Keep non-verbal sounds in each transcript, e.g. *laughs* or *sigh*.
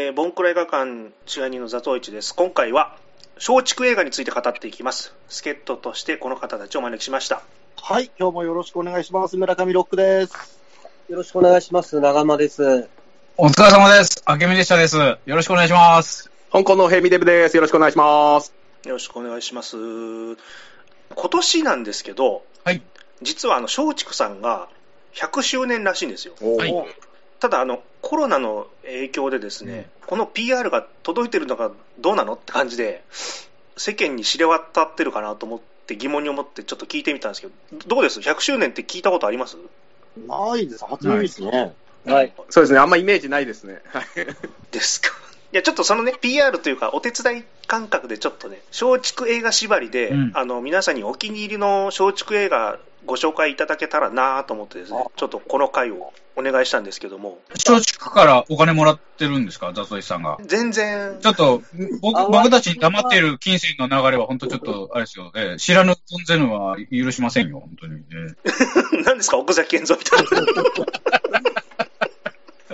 えー、ボンクラ映画館支配人のザトウイチです。今回は、松竹映画について語っていきます。助っ人としてこの方たちをお招きしました。はい、今日もよろしくお願いします。村上ロックです。よろしくお願いします。長間です。お疲れ様です。明美でしたです。よろしくお願いします。香港のヘミデブです。よろしくお願いします。よろしくお願いします。今年なんですけど、はい。実はあの松竹さんが100周年らしいんですよ。はいただあの、コロナの影響でですね、この PR が届いてるのかどうなのって感じで、世間に知れ渡ってるかなと思って疑問に思ってちょっと聞いてみたんですけど、どうです ?100 周年って聞いたことあります？ないです。初耳ですね。はい。そうですね。あんまイメージないですね。はいですか。いや、ちょっとそのね、PR というか、お手伝い感覚でちょっとね、松竹映画縛りで、うんあの、皆さんにお気に入りの松竹映画ご紹介いただけたらなと思ってですね、ちょっとこの回をお願いしたんですけども、松竹からお金もらってるんですか？ザトイさんが。全然。ち、ょっと、僕あ僕たちに黙っている金銭の流れは本当ちょっと、あれですよ、えー知らぬ存ぜぬは許しませんよ、本当に。えー *laughs* 何ですか、奥崎健三みたいな。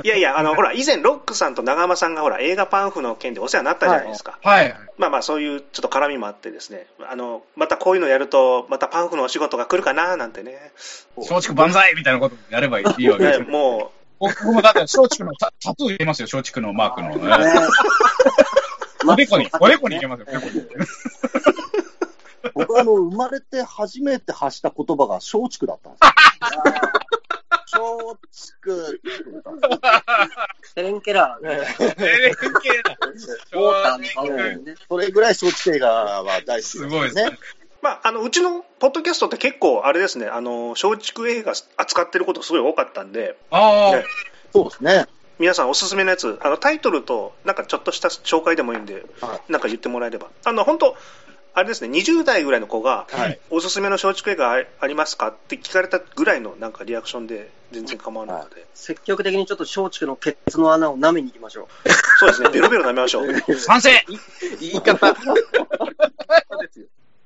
いやいや、あの、ほら、以前、ロックさんと長間さんが、ほら、映画パンフの件でお世話になったじゃないですか。はい。まあまあ、そういうちょっと絡みもあってですね、あの、またこういうのやると、またパンフのお仕事が来るかななんてね。松竹万歳みたいなことやればいいいいわけです。も僕もだって松竹のタタトゥー入れますよ、松竹のマークの。え *laughs* ーおでこに、おでこに入れますよ、おでこに。*laughs* 僕あの、生まれて初めて発した言葉が松竹だったんですよ。*laughs* 松竹。*laughs* セレンケラー。えー変形だウォーターの。それぐらい松竹映画は大好きですすごいですね。まあ、あのうちのポッドキャストって結構、あれですね、あの松竹映画扱ってることすごい多かったんで、ああね、そうですね。皆さんおすすめのやつ、あのタイトルと、なんかちょっとした紹介でもいいんで、はなんか言ってもらえれば、あの本当、あれですね、20代ぐらいの子が、はいおすすめの松竹映画あありますかって聞かれたぐらいのなんかリアクションで全然構わないので、積極的にちょっと松竹のケツの穴を舐めに行きましょそうですね、ベロベロ舐めましょう。*laughs* 賛成言い方。*laughs*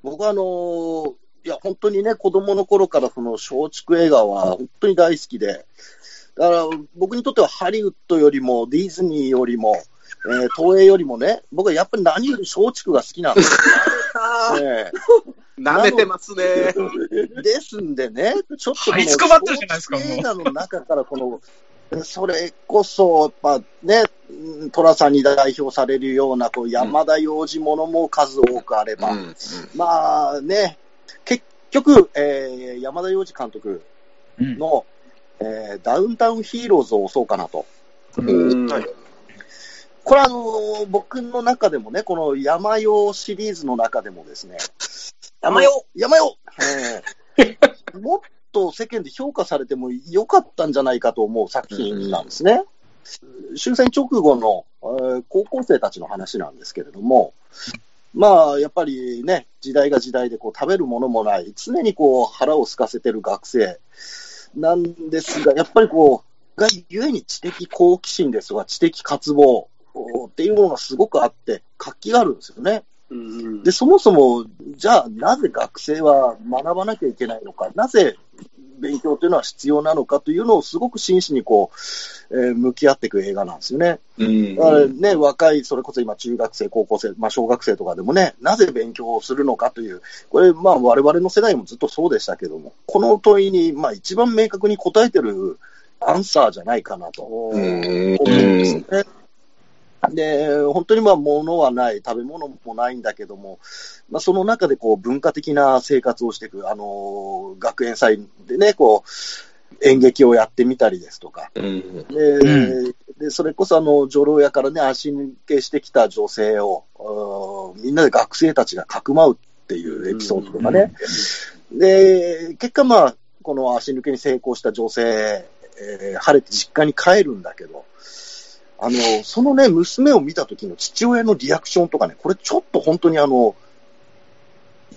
僕はあのーいや、本当にね、子供の頃からその松竹映画は本当に大好きで、だから僕にとってはハリウッドよりもディズニーよりも、えー東映よりもね、僕はやっぱり何より松竹が好きなんですよ。ね舐めてますね。*laughs* ですんでね、ちょっとこのはいつくばってるじゃないですか映画の中からこの、それこそ、やっぱね、うん寅さんに代表されるようなこう山田洋次ものも数多くあれば、うんまあね、結局、えー山田洋次監督うん。の、えーダウンタウンヒーローズを押そうかなと。うん。はいこれはあのー僕の中でもね、この山用シリーズの中でもですね、山用山用、えーもっと世間で評価されてもよかったんじゃないかと思う作品なんですね。終戦直後の、えー高校生たちの話なんですけれども、まあ、やっぱりね、時代が時代でこう食べるものもない、常にこう腹を空かせてる学生。なんですが、やっぱりこう、がゆえに知的好奇心ですとか知的渇望っていうものがすごくあって、活気があるんですよね。う。うんで、そもそも、じゃあなぜ学生は学ばなきゃいけないのか、なぜ勉強というのは必要なのかというのをすごく真摯にこう、えー向き合っていく映画なんですよね。うんだからね、若い、それこそ今中学生、高校生、まあ小学生とかでもね、なぜ勉強をするのかという、これまあ我々の世代もずっとそうでしたけども、この問いにまあ一番明確に答えてるアンサーじゃないかなと思うんですよね。で、本当にまあ物はない、食べ物もないんだけども、まあ、その中でこう文化的な生活をしていく、あのー学園祭でね、こう、演劇をやってみたりですとか、うん。で、うでそれこそあの、女郎屋からね、足抜けしてきた女性を、みんなで学生たちがかくまうっていうエピソードとかね。で、結果まあ、この足抜けに成功した女性、えー晴れて実家に帰るんだけど、あの、そのね、娘を見た時の父親のリアクションとかね、これちょっと本当にあの、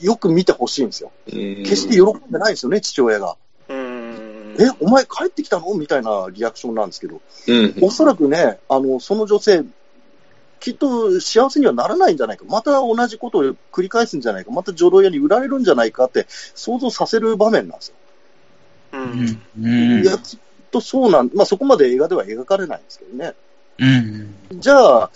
よく見てほしいんですよ。決して喜んでないんですよね、父親が。え、お前帰ってきたの？みたいなリアクションなんですけど、うんおそらくね、あの、その女性、きっと幸せにはならないんじゃないか。また同じことを繰り返すんじゃないか。また女郎屋に売られるんじゃないかって想像させる場面なんですよ。うんうん。いや、きっとそうなん、まあそこまで映画では描かれないんですけどね。うん。じゃあ、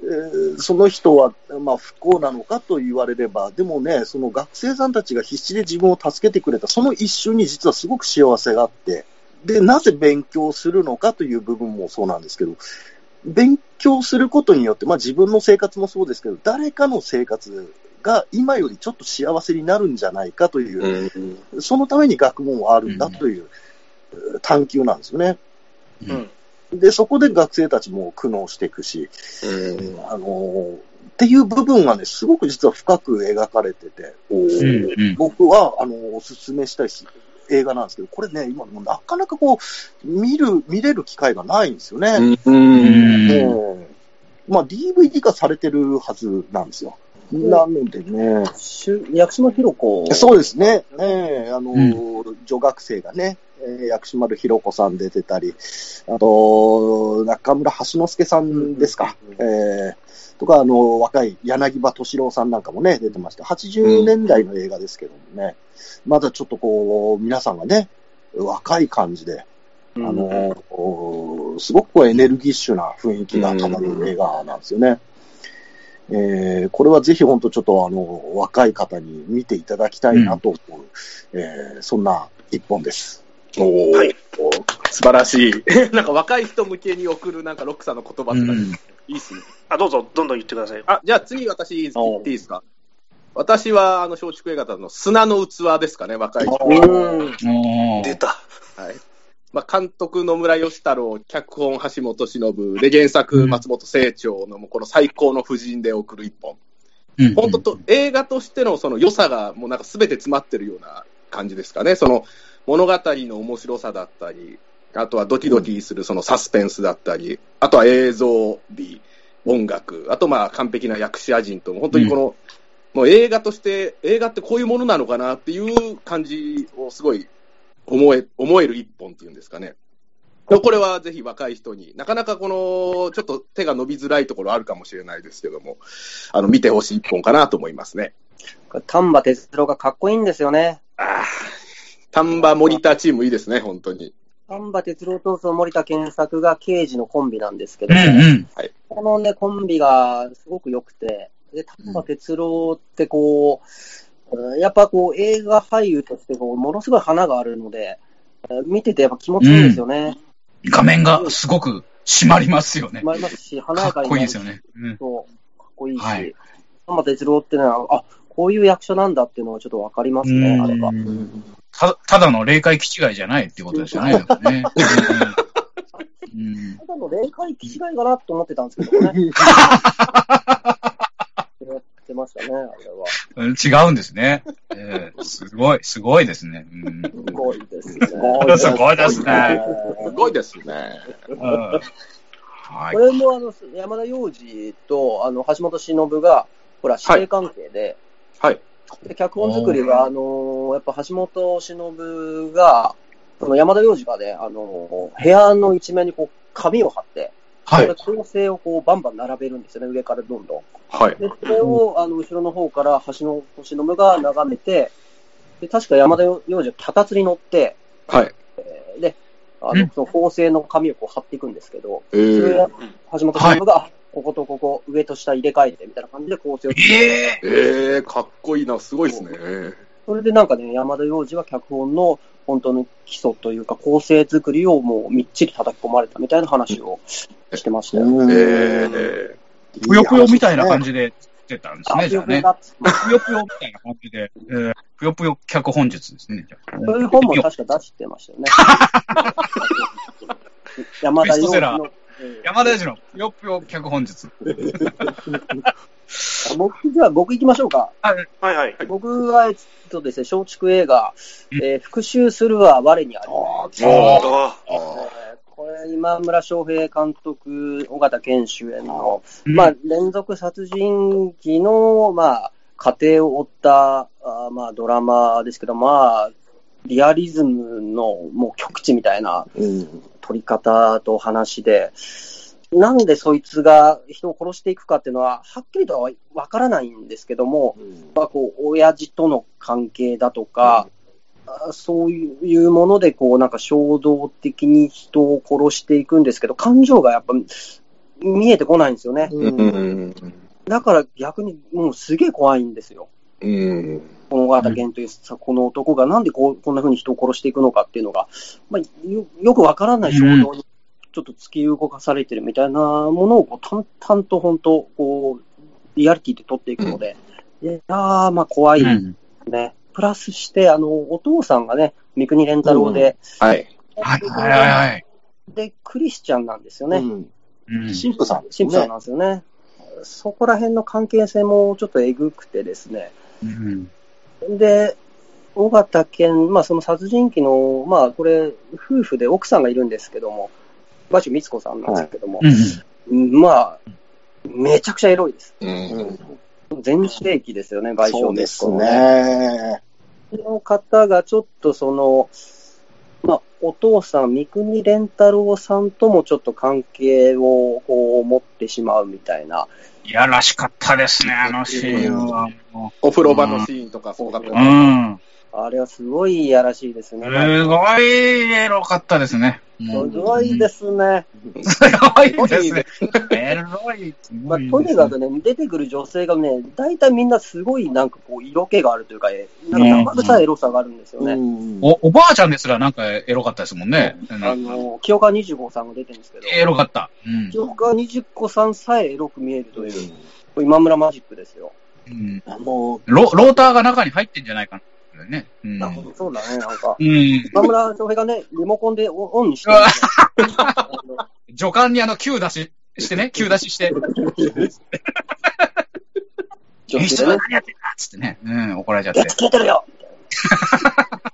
えーその人は、まあ、不幸なのかと言われれば、でもね、その学生さんたちが必死で自分を助けてくれた、その一瞬に実はすごく幸せがあって、で、なぜ勉強するのかという部分もそうなんですけど、勉強することによって、まあ自分の生活もそうですけど、誰かの生活が今よりちょっと幸せになるんじゃないかという、うんそのために学問はあるんだという、探求なんですよね。うん。で、そこで学生たちも苦悩していくし、うんあのーっていう部分がね、すごく実は深く描かれてて、うん。うん。僕は、あのーおすすめしたいし映画なんですけど、これね、今なかなかこう、見る、見れる機会がないんですよね。うんうまあ、DVD 化されてるはずなんですよ。なのでね、しゅ薬師丸ひろ子。そうですね。ええあのー女学生がね、えー薬師丸ひろ子さん出てたり、あと、中村橋之助さんですか。えーとか、あの、若い柳葉敏郎さんなんかもね、出てまして、80年代の映画ですけどもね、まだちょっとこう、皆さんがね、若い感じで、あのーすごくこうエネルギッシュな雰囲気が漂う映画なんですよね。えーこれはぜひ本当ちょっとあの、若い方に見ていただきたいなと思う、えーそんな一本です。おーはい素晴らしい。*laughs* なんか若い人向けに送るなんかロックさんの言葉とか、うんいいっすね。あ、どうぞ、どんどん言ってください。あ、じゃあ次私言っていいですか？私は、あの、松竹映画の砂の器ですかね、若い人。出た。はい。まあ、監督野村義太郎、脚本橋本忍、で、原作松本清張の、もうこの最高の夫人で送る一本。うん本当と、映画としてのその良さがもうなんか全て詰まってるような感じですかね。その物語の面白さだったり、あとはドキドキするそのサスペンスだったり、あとは映像美、音楽、あとまあ完璧な役者陣と、本当にこの、もう映画として、映画ってこういうものなのかなっていう感じをすごい思え、思える一本っていうんですかね。これはぜひ若い人に、なかなかこの、ちょっと手が伸びづらいところあるかもしれないですけども、あの、見てほしい一本かなと思いますね。丹波哲郎がかっこいいんですよね。ああ、丹波モニターチームいいですね、本当に。丹波哲郎とその森田健作が刑事のコンビなんですけうども、んうん。このね、コンビがすごく良くて、で、丹波哲郎ってこう、うんやっぱこう映画俳優としてこうものすごい花があるので、うん見ててやっぱ気持ちいいんですよね。画面がすごく締まりますよね。まいますし、華かっやかになるこいいですよね。うん。そう、かっこいいし、はい丹波哲郎ってのは、あ、こういう役者なんだっていうのはちょっとわかりますね、あれが。たただの霊界気違いじゃないっていうことですよね。*laughs* ただの霊界気違いかなと思ってたんですけどね。*laughs* やってましたね、あれは。うん違うんですね。えーすごい、すごいですね。うんすごいですね。すごいですねすごいですね。こ。れもあの山田洋次とあの橋本忍が、ほら、師弟関係で、はい。で脚本作りは、あのやっぱ橋本忍が、その山田洋次がね、あの部屋の一面にこう紙を貼って、はい。で構成をこうバンバン並べるんですよね、上からどんどん。はい。で、それを、あの、後ろの方から橋本忍が眺めて、で、確か山田洋次は脚立に乗って、はい。えーで、あうんの、その構成の紙をこう貼っていくんですけど、えそれーを橋本忍が、あこことここ、上と下入れ替えてみたいな感じで構成を作って、えええー、かっこいいな、すごいですね。それでなんかね、山田洋次は脚本の本当の基礎というか構成作りをもうみっちり叩き込まれたみたいな話をしてましたよ。うんえー、ぷよぷよみたいな感じで作ってたんですあ、ね、じゃあね。ぷよぷよみたいな感じで、えーぷよぷよ脚本術ですね。じゃあそういう本も確か出してましたよね。*laughs* 山田洋次の。うん山田洋次のぷよぷよ脚本術。*laughs* 僕、じゃあ僕行きましょうか。はいはい。僕は、えっとですね、松竹映画、うんえー復讐するは我にあり。ああえーこれ、今村翔平監督、尾形健主演の、まあ、連続殺人鬼の、まあ、過程を追った、あーまあ、ドラマですけど、まあ、リアリズムのもう極致みたいなうん撮り方と話で、なんでそいつが人を殺していくかっていうのは、はっきりとはわからないんですけども、まあ、こう、親父との関係だとか、そういうもので、こう、なんか衝動的に人を殺していくんですけど、感情がやっぱ見えてこないんですよね。ううんん。だから逆にもうすげえ怖いんですよ。うん。この尾形健というさ、この男がなんでこうこんな風に人を殺していくのかっていうのが、まあ、よよくわからない衝動にちょっと突き動かされてるみたいなものをこう淡々と本当、こう、リアリティで取っていくので、いやー、まあ怖いうん。ね。プラスして、あの、お父さんがね、三國連太郎で、はい。はいはいはいはい。で、クリスチャンなんですよね。うんうん。神父さん神父さん。なんですよね。そこら辺の関係性もちょっとえぐくてですね。うんで、尾形健、まあその殺人鬼の、まあこれ、夫婦で奥さんがいるんですけども、馬主光子さんなんですけども、うんまあ、めちゃくちゃエロいです。うん。全盛期ですよね、外傷そうです。ね。この方がちょっとその、まあ、お父さん、三國連太郎さんともちょっと関係をこう持ってしまうみたいな、いやらしかったですね、あのシーンは。もお風呂場のシーンとかすごかったうですね。うん。あれはすごいいやらしいですね。すごいエロかったですね。すごいですね。すごいですね。エロい。すまあ、とにかくね、出てくる女性がね、大体みんなすごいなんかこう、色気があるというか、えなんか生臭いエロさがあるんですよね。うんお、おばあちゃんですらなんかエロかったですもんね。あの、清川25さんが出てるんですけど、エロかった。うん。清川25さんさえエロく見えるという、今村マジックですよ。うんあの、ロローターが中に入ってんじゃないかな。ね。うん。あそうだね、なんか。うん。今村翔平がね、リモコンでオオンにして *laughs* 助監にあの、Q 出ししてね、Q 出しして、女演出性でね、は何やってんだっつってね、うん、怒られちゃってやつ。消えてるよみたいな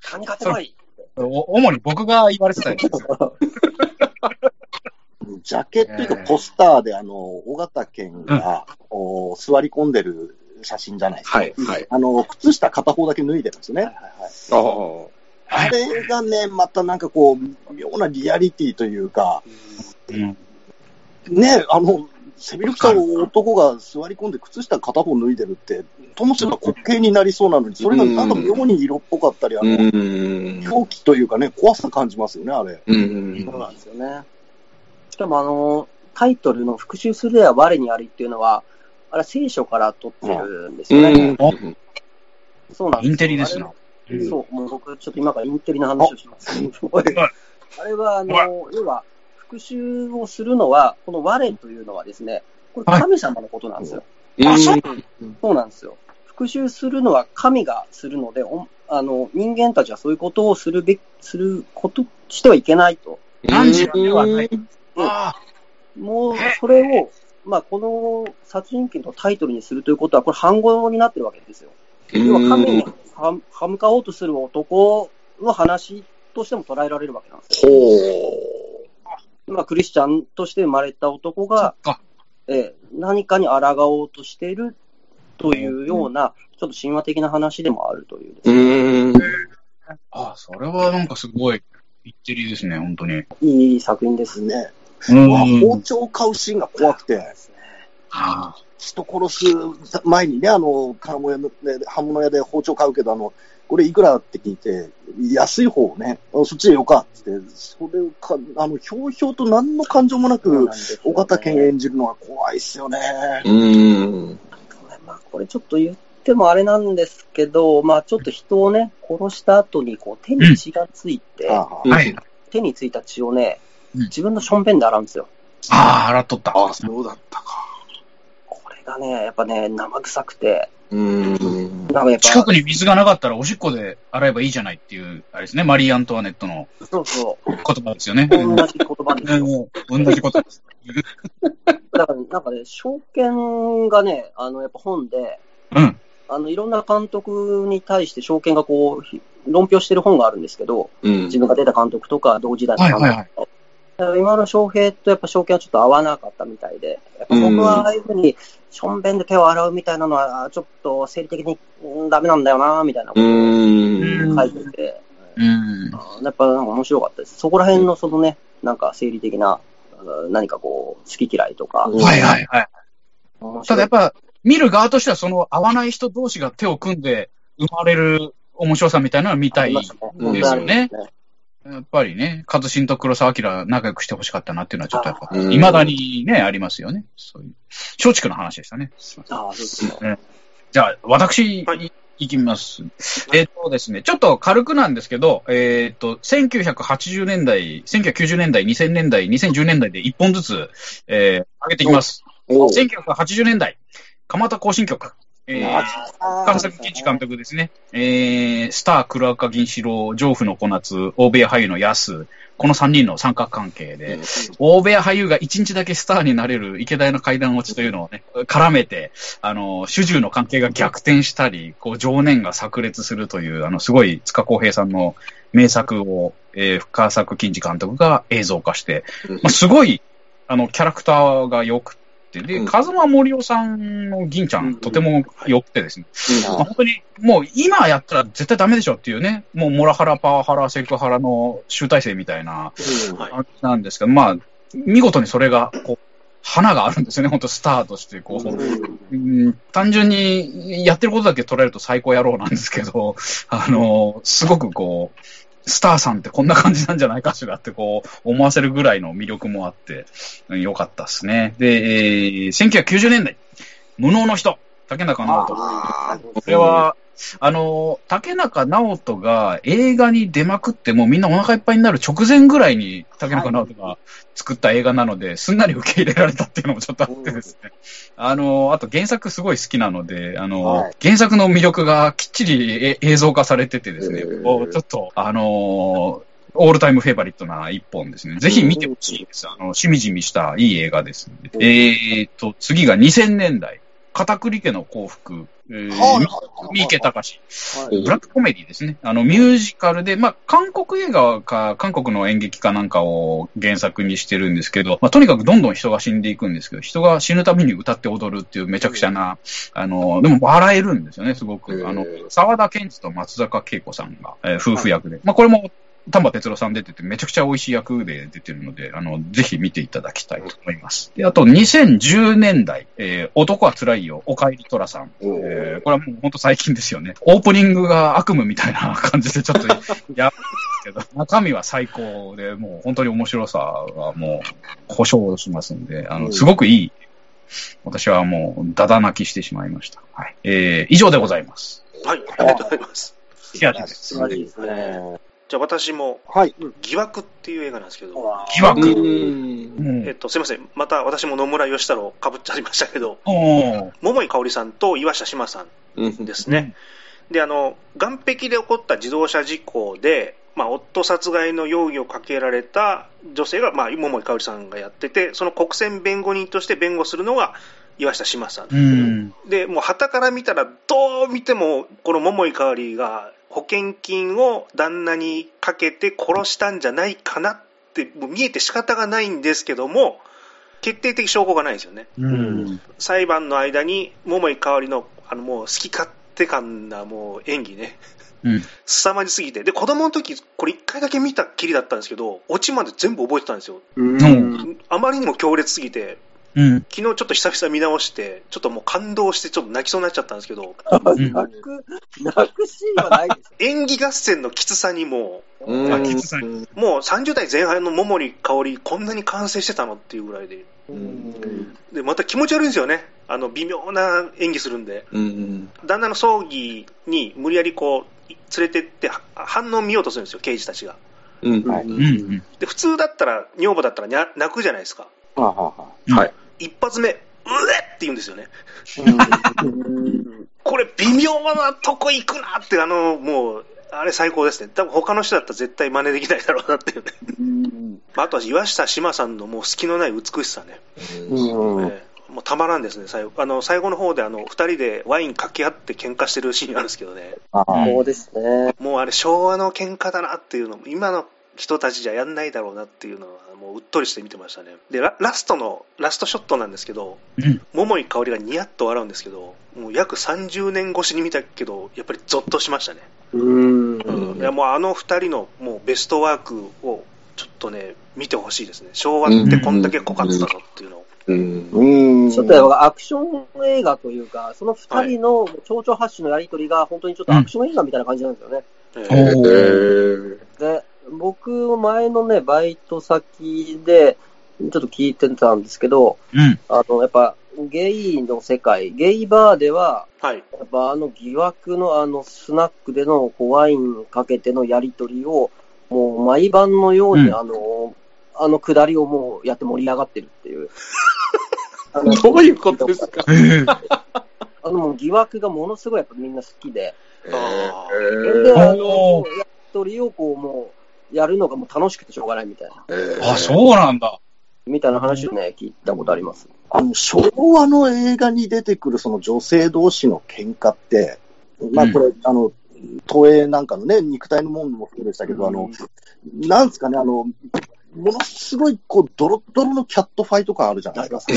カニ買ってこいお主に僕が言われてたんですよ。ジャケットというかえーポスターで、あの、尾形健が、お座り込んでる写真じゃないですか。はい、はい。あの、靴下片方だけ脱いでるんですよね。ああ。あれがね、またなんかこう、妙なリアリティというか、うん。ね、あの、背広着た男が座り込んで靴下片方脱いでるって、ともすれば滑稽になりそうなのに、それがなんか妙に色っぽかったり、あうの、ん。狂気というかね、怖さ感じますよね、あれ。うん。そうなんですよね。しかもあの、タイトルの復讐するや我にありっていうのは、あれ聖書から取ってるんですよね。うん。そうなんですよインテリですな。そう、もう僕ちょっと今からインテリな話をします。あれは、あの、要は、復讐をするのは、この我というのはですね、これ神様のことなんですよ。あそうそうなんですよ。復讐するのは神がするので、おあの人間たちはそういうことをするべき、することしてはいけないと。何時ではない。あもう、それを、まあ、この殺人鬼のタイトルにするということは、これ反語になってるわけですよ。要は神には歯向かおうとする男の話としても捉えられるわけなんですよ。ほまあ、クリスチャンとして生まれた男が。えー何かに抗おうとしているというような、ちょっと神話的な話でもあるというですう。ね、うん。あ、それはなんかすごい、インテリですね、本当に。いい作品です。ね。うんわ包丁買うシーンが怖くて、あ人殺す前にね、あの、刃物屋で刃物屋で包丁買うけど、あの、これいくらって聞いて、安い方をね、あそっちでよかって言って、それをか、あの、ひょうひょうと何の感情もなく、尾形健演じるのが怖いっすよね。うん。まあ、これちょっと言ってもあれなんですけど、まあ、ちょっと人をね、殺した後にこう手に血がついて、ああ。はい。手についた血をね、うん自分のションペンで洗うんですよ。ああ、洗っとった。ああ、そうだったか。これがね、やっぱね、生臭くて、うん。なんかやっぱ、近くに水がなかったらおしっこで洗えばいいじゃないっていう、あれですね、マリー・アントワネットのそうそう、言葉ですよね。同じ言葉ですよ。うん同じことです。だから、なんかね、証券がね、あの、やっぱ本で、うん。あの、いろんな監督に対して証券がこう、ひ論評してる本があるんですけど、うん自。分が出た監督とか、同時代の監督はいはいはいだから今の翔平とやっぱ証券はちょっと合わなかったみたいで、やっぱ僕はああいうふうに、しょんべんで手を洗うみたいなのは、ちょっと生理的にうんダメなんだよな、みたいなことをうん。書いてて、うん。やっぱなんか面白かったです。そこら辺のそのね、なんか生理的な、うん何かこう、好き嫌いとか、うんはいはいはい。ただやっぱ、見る側としてはその合わない人同士が手を組んで生まれる面白さみたいなのを見たいですうんよね。うんやっぱりね、カズシンと黒沢明仲良くしてほしかったなっていうのはちょっとやっぱ、うん未だにね、ありますよね。そういう。松竹の話でしたね。すいませんああ、そうですね。じゃあ、私、はいいきます。えっ、とですね、ちょっと軽くなんですけど、えっ、と、1980年代、1990年代、2000年代、2010年代で1本ずつ、えー、上げていきます。おう1980年代、蒲田行進曲。えー、川崎健一監督ですね。えー、スター、黒赤銀四郎、上府の小夏、大部屋俳優の安、この3人の三角関係で、大部屋俳優が1日だけスターになれる池田屋の階段落ちというのをね、絡めて、あの、主従の関係が逆転したり、こう、情念が炸裂するという、あの、すごい塚公平さんの名作を、えー、深作金次監督が映像化して、まあ、すごい、あの、キャラクターが良くて、で、うん。風間森夫さんの銀ちゃうん。ん、とても良くてですね、本当に、もう今やったら絶対ダメでしょっていうね、もうモラハラ、パワハラ、セクハラの集大成みたいななんですけど、まあ、見事にそれが、こう、花があるんですよね、本当スターとして、こう、うん。単純にやってることだけ捉えると最高野郎なんですけど、あの、すごくこう、スターさんってこんな感じなんじゃないかしらってこう思わせるぐらいの魅力もあって、うん良かったですね。で、えー1990年代、無能の人、竹中直人。これは、あの、竹中直人が映画に出まくって、もうみんなお腹いっぱいになる直前ぐらいに竹中直人が作った映画なので、すんなり受け入れられたっていうのもちょっとあってですね。あの、あと原作すごい好きなので、あの、はい原作の魅力がきっちりえ映像化されててですね、ちょっと、あのオールタイムフェイバリットな一本ですね。ぜひ見てほしいです。あの、しみじみしたいい映画ですので。うんえーと、次が2000年代。片栗家の幸福。えー三池隆。いブラックコメディですね。あの、ミュージカルで、まあ、韓国映画か、韓国の演劇かなんかを原作にしてるんですけど、まあ、とにかくどんどん人が死んでいくんですけど、人が死ぬたびに歌って踊るっていうめちゃくちゃな、あの、でも笑えるんですよね、すごへく。ーあの、沢田健二と松坂慶子さんが、えー夫婦役で。まあ、これも、丹波哲郎さん出てて、めちゃくちゃ美味しい役で出てるので、あの、ぜひ見ていただきたいと思います。で、あと、2010年代、えー男は辛いよ、おかえりとらさん。えーこれはもう本当最近ですよね。オープニングが悪夢みたいな感じでちょっと *laughs* やばいんですけど、中身は最高で、もう本当に面白さはもう保証しますんで、あの、うんすごくいい。私はもう、だだ泣きしてしまいました。はい。えー、以上でございます。はい、ありがとうございます。ヒアリです。素晴らしいですね。じゃあ私も、はい。疑惑っていう映画なんですけど、疑惑。うんうんえっと、すいません。また私も野村義太郎かぶっちゃいましたけど、桃井かおりさんと岩下志麻さんうんですね。で、あの、岸壁で起こった自動車事故で、まあ、夫殺害の容疑をかけられた女性が、まあ、桃井かおりさんがやってて、その国選弁護人として弁護するのが岩下志麻さん。うん。で、もう、旗から見たら、どう見ても、この桃井かおりが保険金を旦那にかけて殺したんじゃないかなって、もう見えて仕方がないんですけども、決定的証拠がないんですよね。うん。裁判の間に桃井かおりのあのもう好き勝手感なもう演技ね、うん。凄まじすぎて、で子供の時これ1回だけ見たきりだったんですけど、オチまで全部覚えてたんですよ、うんあまりにも強烈すぎて、うん。昨日ちょっと久々見直して、ちょっともう感動して、ちょっと泣きそうになっちゃったんですけど、泣く、泣くシーンはないです。演技合戦のきつさにもうんあきつさう、もう30代前半の桃井かおり、こんなに完成してたのっていうぐらいで、でまた気持ち悪いんですよね、あの微妙な演技するんで。うん旦那の葬儀に無理やりこうい連れてっては反応見ようとするんですよ、刑事たちが。普通だったら、女房だったら泣くじゃないですか。はあはあははい。一発目、うえって言うんですよね。あこれ、微妙なとこ行くなって、あのもう、あれ最高ですね。多分他の人だったら絶対真似できないだろうなっていうね。まああとは岩下志麻さんのもう隙のない美しさね。もうたまらんですね、最後あの最後の方であの2人でワインかけ合って喧嘩してるシーンがあるんですけどね。ああそうですね。もうあれ昭和の喧嘩だなっていうのも今の人たちじゃやんないだろうなっていうのはもううっとりして見てましたねでララストのラストショットなんですけどうん。桃井かおりがニヤッと笑うんですけどもう約30年越しに見たけどやっぱりゾッとしましたね、うん。いやもうあの2人のもうベストワークをちょっとね見てほしいですね昭和ってこんだけ濃かったぞっていうのをうん。うん。ちょっとやっぱアクション映画というか、その二人の蝶々発信のやりとりが本当にちょっとアクション映画みたいな感じなんですよね。えおーーで、僕、前のね、バイト先で、ちょっと聞いてたんですけど、うん。あの、やっぱ、ゲイの世界、ゲイバーでは、はい。やっぱあの疑惑のあのスナックでのこうワインかけてのやりとりを、もう毎晩のように、うんあの、あの下りをもうやって盛り上がってるっていう。*laughs* あのどういうことですか？え *laughs* ーあのもう疑惑がものすごいやっぱみんな好きで、あで、あおの、ーやりとりをこうもう、やるのがもう楽しくてしょうがないみたいな、あ、そうなんだ。みたいな話をね、聞いたことあります。あの、昭和の映画に出てくるその女性同士の喧嘩って、まあこれ、あの、東映なんかのね、肉体のもんもそうでしたけど、あの、なんですかね、あの、ものすごい、こう、ドロッドロのキャットファイト感あるじゃないですか。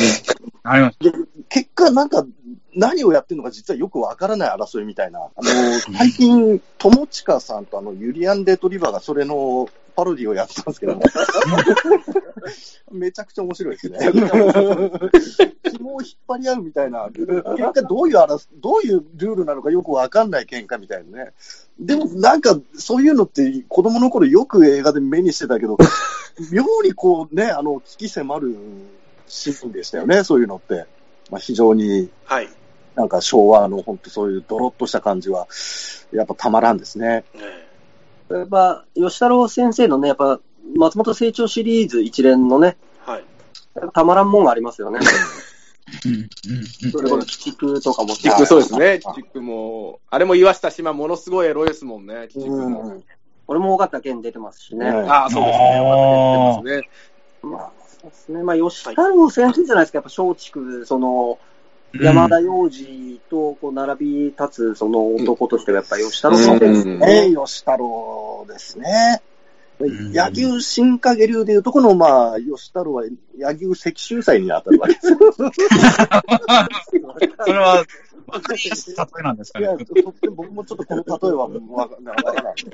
あります。で、結果、なんか、何をやってるのか実はよくわからない争いみたいな。あの、最近、友近さんとあの、ユリアン・レトリバーがそれのパロディをやってたんですけども、*laughs* めちゃくちゃ面白いですね。*laughs* 紐を引っ張り合うみたいな、結果どういう争どういうルールなのかよくわかんない喧嘩みたいなね。でもなんか、そういうのって子供の頃よく映画で目にしてたけど、*laughs* 妙にこうね、あの、危機迫るシーンでしたよね、そういうのって。まあ、非常にはい。なんか昭和の本当そういうドロッとした感じは、やっぱたまらんですね。えやっぱ、吉太郎先生のね、やっぱ、松本清張シリーズ一連のね、ーはい。たまらんもんがありますよね。うんうんうんそれこそ、鬼畜とかもチック、そうですね。チックも、あれも岩下島ものすごいエロいですもんね、チックも。うん俺も尾形健出てますしね。うんああ、そうですね。また出てますね。まあ、そうですね。まあ、吉太郎先生じゃないですか、やっぱ松竹、その、うん山田洋次とこう並び立つその男としてはやっぱ吉太郎先生ですね。ね、吉太郎ですね。ん柳生新影流でいうとこの、まあ、吉太郎は柳生赤秀祭に当たるわけです。*laughs* それは、わかりやすい例えなんですかいや、ね。とって僕もちょっとこの例えはわわからない。*laughs*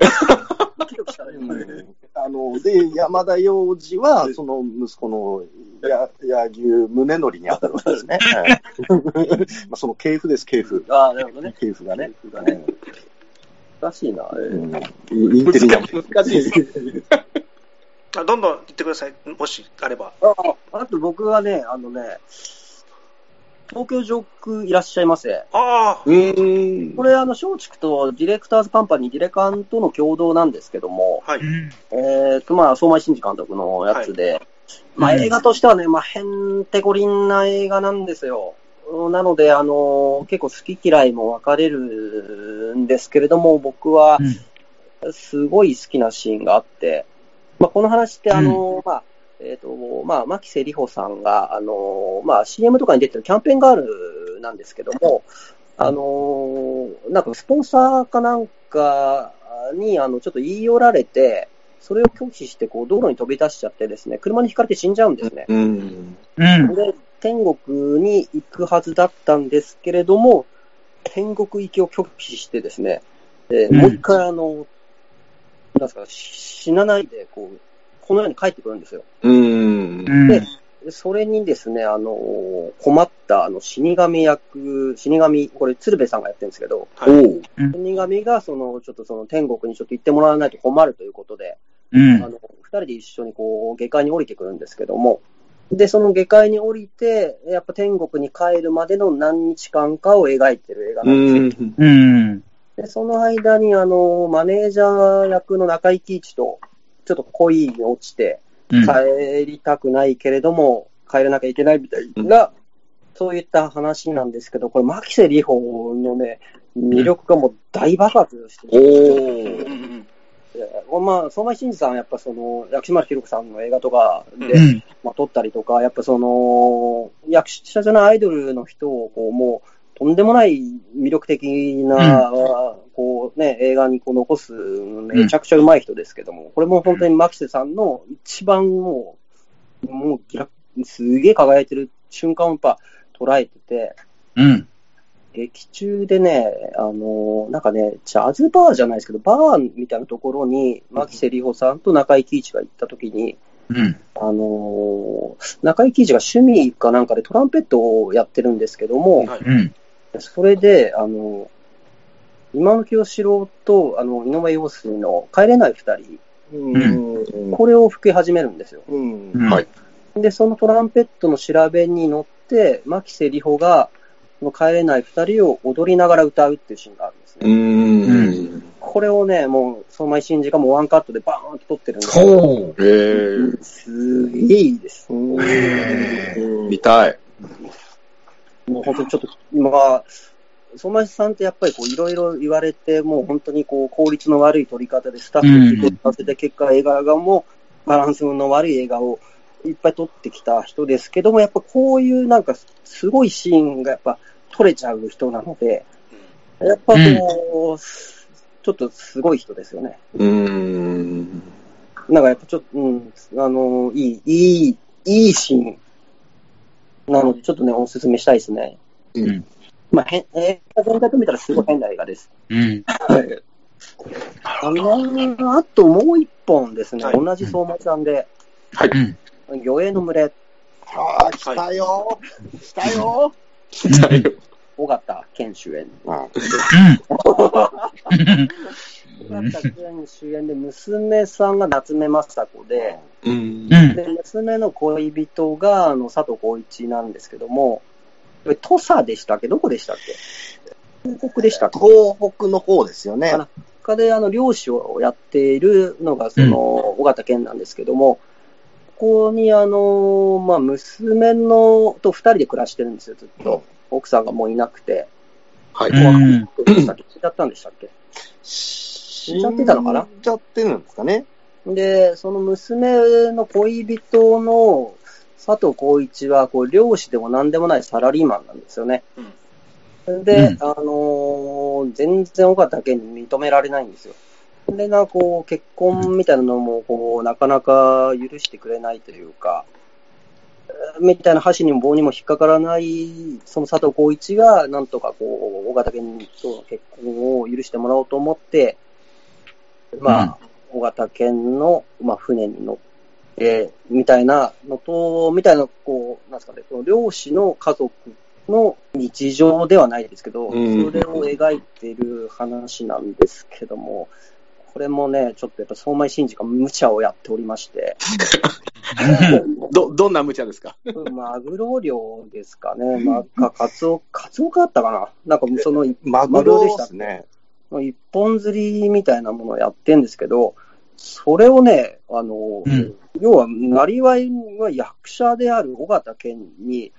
あの、で、山田洋次は、その息子のや柳生宗則に当たるわけですね。は *laughs* いまあその系譜です、系譜。ああ、なるほどね。系譜がね。難しいな。えうーんインテリなんで難しいでどんどん言ってください。もしあれば。ああと僕はね、あのね、東京上空いらっしゃいませ。ああ、うーんこ。れ、あの、松竹とディレクターズカンパニー、ディレカンとの共同なんですけども、はい。うんえっ、と、まあ、相馬真司監督のやつで、まあ、うん映画としてはね、まあ、へんてこりんな映画なんですよ。うんなので、あの結構好き嫌いも分かれるんですけれども、僕はうんすごい好きなシーンがあって、まあ、この話って、あのまあ、えっ、と、まあ、牧瀬里穂さんが、あのまあ、CM とかに出てるキャンペーンガールなんですけども、あのなんかスポンサーかなんかに、あの、ちょっと言い寄られて、それを拒否して、こう、道路に飛び出しちゃってですね、車にひかれて死んじゃうんですね。うん。うん。で、天国に行くはずだったんですけれども、天国行きを拒否してですね、でうんもう一回、あの、なんですか、死なないで、こう、この世に帰ってくるんですよ。うん。うんでそれにですね、あの、困った、あの、死神役、死神、これ、鶴瓶さんがやってるんですけど、はい。死神が、その、ちょっとその、天国にちょっと行ってもらわないと困るということで、うんあの、二人で一緒にこう、下界に降りてくるんですけども、で、その下界に降りて、やっぱ天国に帰るまでの何日間かを描いてる映画うなんですよ。ん。うん。で、その間に、あの、マネージャー役の中井貴一と、ちょっと恋に落ちて、うん帰りたくないけれども、帰らなきゃいけないみたいな、そういった話なんですけど、これ、牧瀬里穂のね、魅力がもう大爆発しておる。うんうんー。でまあ、相馬真司さんはやっぱその、薬師丸ひろ子さんの映画とかで、うん。まあ、撮ったりとか、やっぱその、役者じゃないアイドルの人を、こう、もう、とんでもない魅力的な、こうね、映画にこう残す、めちゃくちゃうまい人ですけども、これも本当に牧瀬さんの一番もう、もうギラすげえ輝いてる瞬間をやっぱ捉えてて、うん。劇中でね、あの、なんかね、ジャズバーじゃないですけど、バーみたいなところに、牧瀬里穂さんと中井貴一が行った時に、うん。あのー中井貴司が趣味かなんかでトランペットをやってるんですけども、はいうん。それで、あの今の清志郎と、あの、井上陽水の帰れない二人、うん。これを吹き始めるんですよ。うん。うんはいで、そのトランペットの調べに乗って、牧瀬里穂が、帰れない二人を踊りながら歌うっていうシーンがあるんですうね。ん。これをね、もう、相馬真司がもうワンカットでバーンと撮ってるんで、ほう。へえ。すげえいいです。うんへ見たい。もう本当にちょっと、まあ、相馬さんってやっぱりこういろいろ言われて、もう本当にこう効率の悪い撮り方でスタッフに結構させて、結果映画がもうバランスの悪い映画をいっぱい撮ってきた人ですけども、やっぱこういうなんかすごいシーンがやっぱ撮れちゃう人なので、やっぱこう、ちょっとすごい人ですよね。うん。なんかやっぱちょっと、うん、あの、いい、いい、いいシーン。なので、ちょっとね、おすすめしたいですね。うん。まあ、変、映画全体と見たらすごい変な映画です。うん。はい。あの、あともう一本ですね、はい同じ相馬さんで、うん。魚影の群れ、ああ、来たよ。来たよ。来たよ。尾形健主演。*laughs* あ尾形健主演で、娘さんが夏目雅子で、うんうん。で、娘の恋人が、あの、佐藤浩一なんですけども、土佐でしたっけ？どこでしたっけ？東北でしたっけ？東北の方ですよねあ。ら他であの漁師をやっているのが、その、尾形健なんですけども、ここにあの、まあ、娘のと二人で暮らしてるんですよ、ずっと。奥さんがもういなくて。はい。うん。どうでしたっけ死んじゃったんでしたっけ？死んじゃってたのかな？死んじゃってるんですかね。で、その娘の恋人の佐藤浩一は、こう、漁師でも何でもないサラリーマンなんですよね。で、うんあのー全然尾形健に認められないんですよ。で、な、こう、結婚みたいなのも、こう、なかなか許してくれないというか、えーみたいな箸にも棒にも引っかからない、その佐藤浩一が、なんとかこう、尾形健との結婚を許してもらおうと思って、まあ、尾形健の、まあ、船に乗って、みたいなのと、みたいな、こう、なんですかね、この漁師の家族の日常ではないですけど、うん。それを描いてる話なんですけども、これもね、ちょっとやっぱ相馬真司が無茶をやっておりまして、*laughs* ど、どんな無茶ですか？マグロ漁ですかね、まあ、か、カツオ、カツオかあったかな？なんかその、マグロですね。一本釣りみたいなものをやってんですけど、それをね、あの、うん要は、なりわいは役者である尾形健に、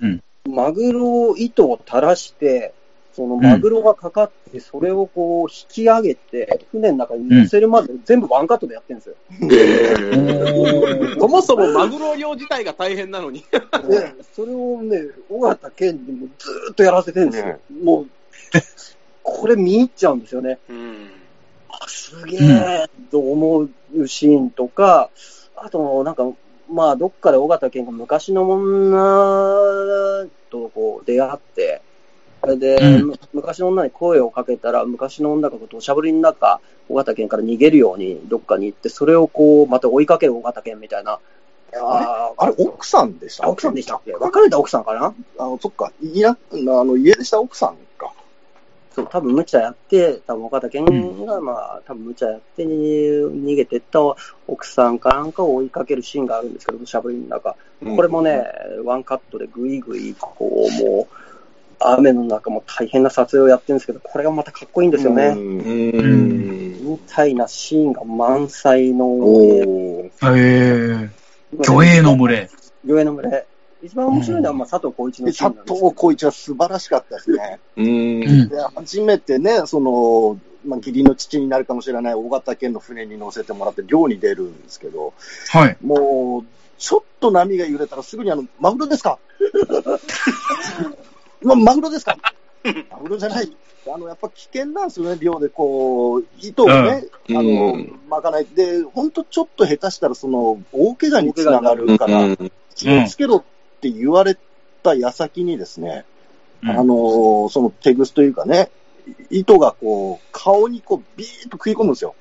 うんマグロを糸を垂らして、そのマグロがかかって、それをこう引き上げて、船の中に乗せるまで全部ワンカットでやってるんですよ。そもそもマグロ漁自体が大変なのに。で、それをね、尾形健にもずーっとやらせてるんですよ。もう、これ見入っちゃうんですよね。うん。あすげえと思うシーンとか、あと、なんか、まあ、どっかで尾形健が昔の女とこう出会って、それで、うんむ昔の女に声をかけたら、昔の女が土砂降りの中、尾形健から逃げるようにどっかに行って、それをこう、また追いかける尾形健みたいな。ああれ、奥さんでした？あ、奥さんでしたっけ？別れた奥さんかな？あの、そっか。いな、あの、家出した奥さんか。そう、多分無茶やって、多分岡田健が、まあ、多分無茶やって逃げてった奥さんかなんかを追いかけるシーンがあるんですけど、しゃぶりの中。これもね、ワンカットでぐいぐい、こう、もう、雨の中も大変な撮影をやってるんですけど、これがまたかっこいいんですよね。うん。みたいなシーンが満載の、おー。へえ。魚影の群れ。魚影の群れ。一番面白いのは、まあ、佐藤浩一のでシーン佐なんですけど藤浩市は素晴らしかったですね。うん。初めてね、その、まあ、義理の父になるかもしれない大型犬の船に乗せてもらって漁に出るんですけど、はい。もう、ちょっと波が揺れたらすぐにあの、マグロですか？*laughs* ま、マグロですか？*laughs* マグロじゃない。あの、やっぱ危険なんですよね、漁でこう、糸をね、うんあの、うん巻かない。で、ほんとちょっと下手したら、その、大怪我につながるから、うん気をつけろって言われた矢先にですね、うんあの、そのテグスというかね、糸がこう、顔にこう、ビーッと食い込むんですよ。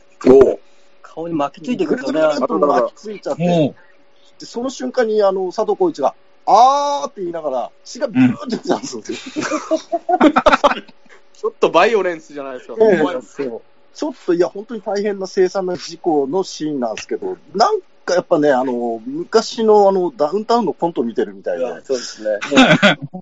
顔に巻きついてくぐるぐるとね、るぐるっと巻きついちゃって、もでその瞬間に、あの、佐藤浩市が、あーって言いながら、血がビューって出たんですよ。ちょっとバイオレンスじゃないですか。えちょっと、いや、本当に大変な凄惨な事故のシーンなんですけど、なんかやっぱね、あの、昔のあの、ダウンタウンのコント見てるみたいで、そうですね。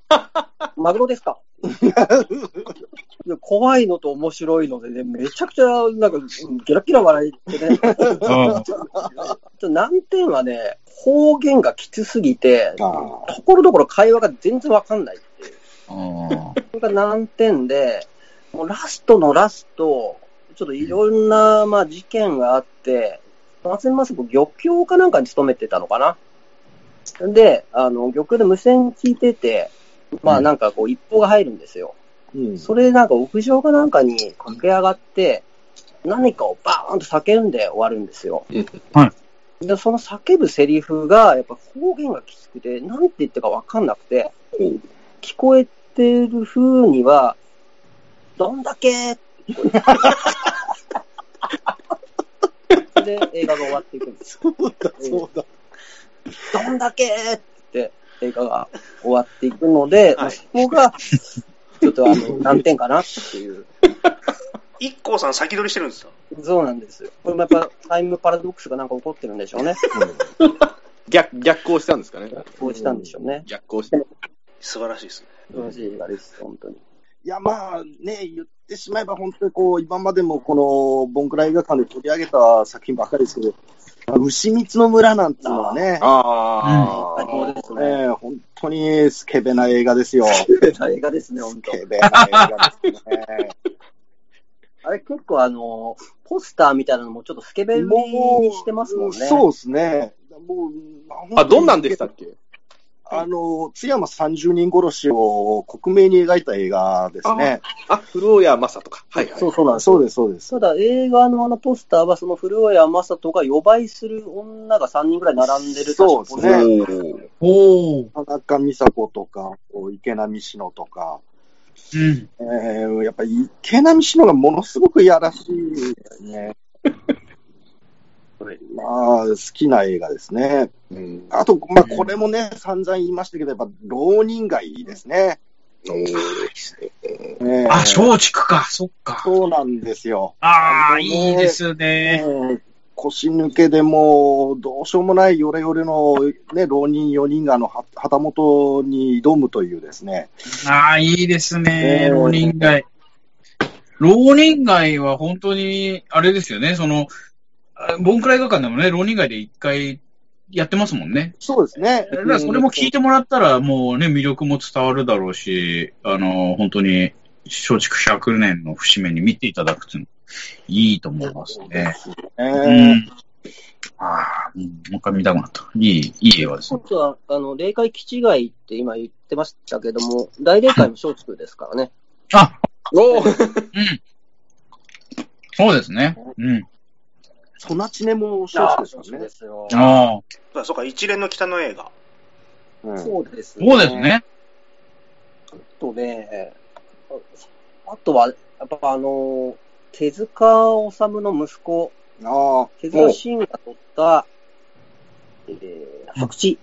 *laughs* マグロですか？いや怖いのと面白いのでね、めちゃくちゃ、なんか、うんゲラゲラ笑ってね。うんちょっと難点はね、方言がきつすぎて、あところどころ会話が全然わかんないっていう。あそれが難点で、もうラストのラスト、ちょっといろんな、まあ、事件があって、松山さん、漁協かなんかに勤めてたのかな？で、あの、漁協で無線聞いてて、まあなんかこう一報が入るんですよ。うん。それなんか屋上かなんかに駆け上がって、何かをバーンと叫んで終わるんですよ。はいで、その叫ぶセリフが、やっぱ方言がきつくて、なんて言ってるかわかんなくて、聞こえてる風には、どんだけ？で映画が終わっていくんです。そうだ、そうだ。どんだけって映画が終わっていくので、まあそこが、ちょっとあの、難点かなっていう。一光さん先取りしてるんですよ。そうなんですよ。これもやっぱタイムパラドックスがなんか起こってるんでしょうね。逆、逆行したんですかね。こうしたんでしょうね。逆行して。素晴らしいですね。素晴らしい映画です、本当に。いや、まあね、言ってしまえば本当にこう、今までもこの、ボンクラ映画館で取り上げた作品ばっかりですけど、牛蜜の村なんていうのはね、あ最高ですね。ええ本当にスケベな映画ですよ。映画ですね、ス本当。ケベな映画ですね。あれ結構あの、ポスターみたいなのもちょっとスケベにしてますもんね。そうですね。もうあ。あ、どんなんでしたっけ？あの、津山30人殺しを克明に描いた映画ですね。あ、古谷正とか。はいはい。そうそうなんです。そうです、そうです。ただ映画のあのポスターはその古谷正人が予売する女が3人ぐらい並んでるそうですねおーおー。田中美佐子とか、こう池波志乃とか、うん。えー、やっぱり池波志乃がものすごくいやらしいですね。*laughs* まあ、好きな映画ですね。うんあと、まあ、これもね、散々言いましたけど、やっぱ、浪人街ですね。おーえーあ、松竹か。そっか。そうなんですよ。ああ、いいですえね。ー腰抜けでもう、どうしようもないヨレヨレの、ね、浪人4人があのは旗本に挑むというですね。ああ、いいですね。えー浪人街。浪人街は本当に、あれですよね。その、あボンクラ映画館でもね、浪人街で一回やってますもんね。そうですね。だからそれも聞いてもらったら、もうね、魅力も伝わるだろうし、あの、本当に、松竹100年の節目に見ていただくっていうの、いいと思いますね。えうーん。ああ、うんもう一回見たくなった。いい、いい映画ですね。本当は、あの、霊界基地街って今言ってましたけども、大霊界も松竹ですからね。あ、おーうん。そうですね。うん。ソナチネも松竹ですよね。すよ。ああ、あそうか、一連の北の映画。うんそうですそうです。ね。あとね、あとは、やっぱあの、手塚治虫の息子、あ手塚慎が撮った、えー、白痴。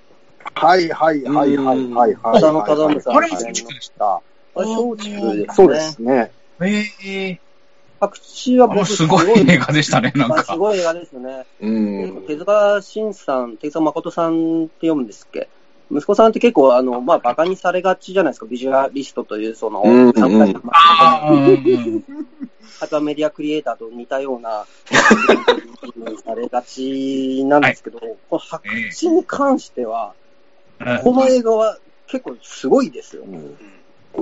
あ、はいはいはいはいはいはい。浅野忠信さんあれも松竹でした。あれ、松竹ですね。そうですね。ええ白痴は僕すごい映画でしたね、なんか。あすごい映画ですね。うん。手塚慎さん、手塚誠さんって読むんですっけ息子さんって結構、あの、まあ、馬鹿にされがちじゃないですか。ビジュアリストという、その、うんうんああ、うんあとはメディアクリエイターと似たような、*laughs* されがちなんですけど、この白痴に関しては、この映画は結構すごいですよ。うん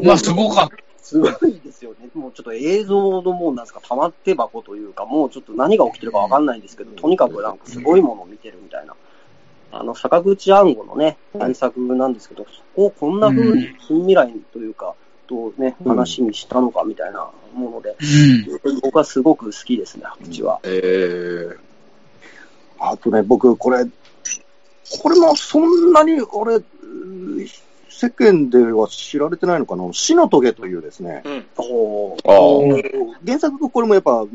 まあ、すごかっすごいですよね。もうちょっと映像のもうなんですか、玉手箱というか、もうちょっと何が起きてるかわかんないんですけど、とにかくなんかすごいものを見てるみたいな。あの、坂口安吾のね、対策なんですけど、そこをこんな風に近未来というか、とね、うん話にしたのかみたいなもので。僕はすごく好きですね、白痴は。えー、あとね、僕、これ、これもそんなに、俺、うん世間では知られてないのかな、死の棘というですね、うん。原作、これもやっぱ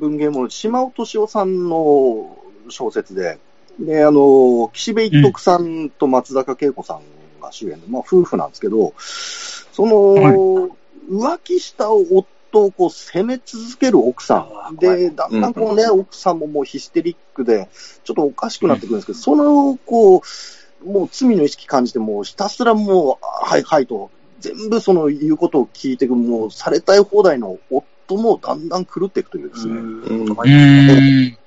文芸もの、島尾敏夫さんの小説で、で、あの、岸辺一徳さんと松坂慶子さんが主演の、まあ、夫婦なんですけど、その、はい。浮気した夫をこう責め続ける奥さん。で、だんだんこうね、奥さんももうヒステリックで、ちょっとおかしくなってくるんですけど、その、こう、もう罪の意識感じて、もうひたすらもう、はいはいと、全部その言うことを聞いていく、もうされたい放題の夫もだんだん狂っていくというですね。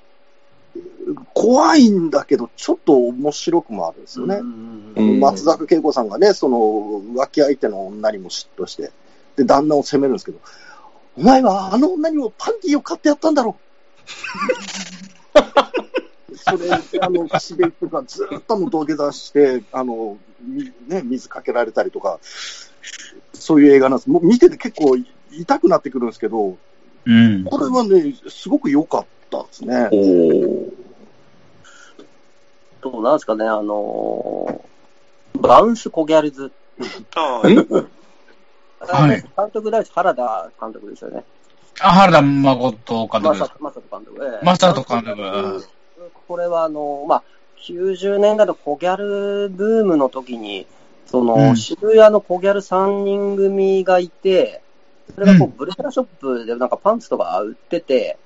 怖いんだけど、ちょっと面白くもあるんですよね。うん松坂慶子さんがね、その浮気相手の女にも嫉妬して、で、旦那を責めるんですけど、お前はあの女にもパンティーを買ってやったんだろそれで、あの、岸辺とかずっともう土下座して、あの、みね、水かけられたりとか、そういう映画なんです。もう見てて結構痛くなってくるんですけど、うん。これはね、すごく良かったですね。おーどうなんですかね、あのーバウンスコギャルズ。ああ、はい監督大好き、原田監督ですよね。あ、原田誠監督ですまさ。まさと監督。ええ正人監督。これはあの、まあ、90年代のコギャルブームの時に、その、うん渋谷のコギャル3人組がいて、それがこう、うんブルセラショップでなんかパンツとか売ってて、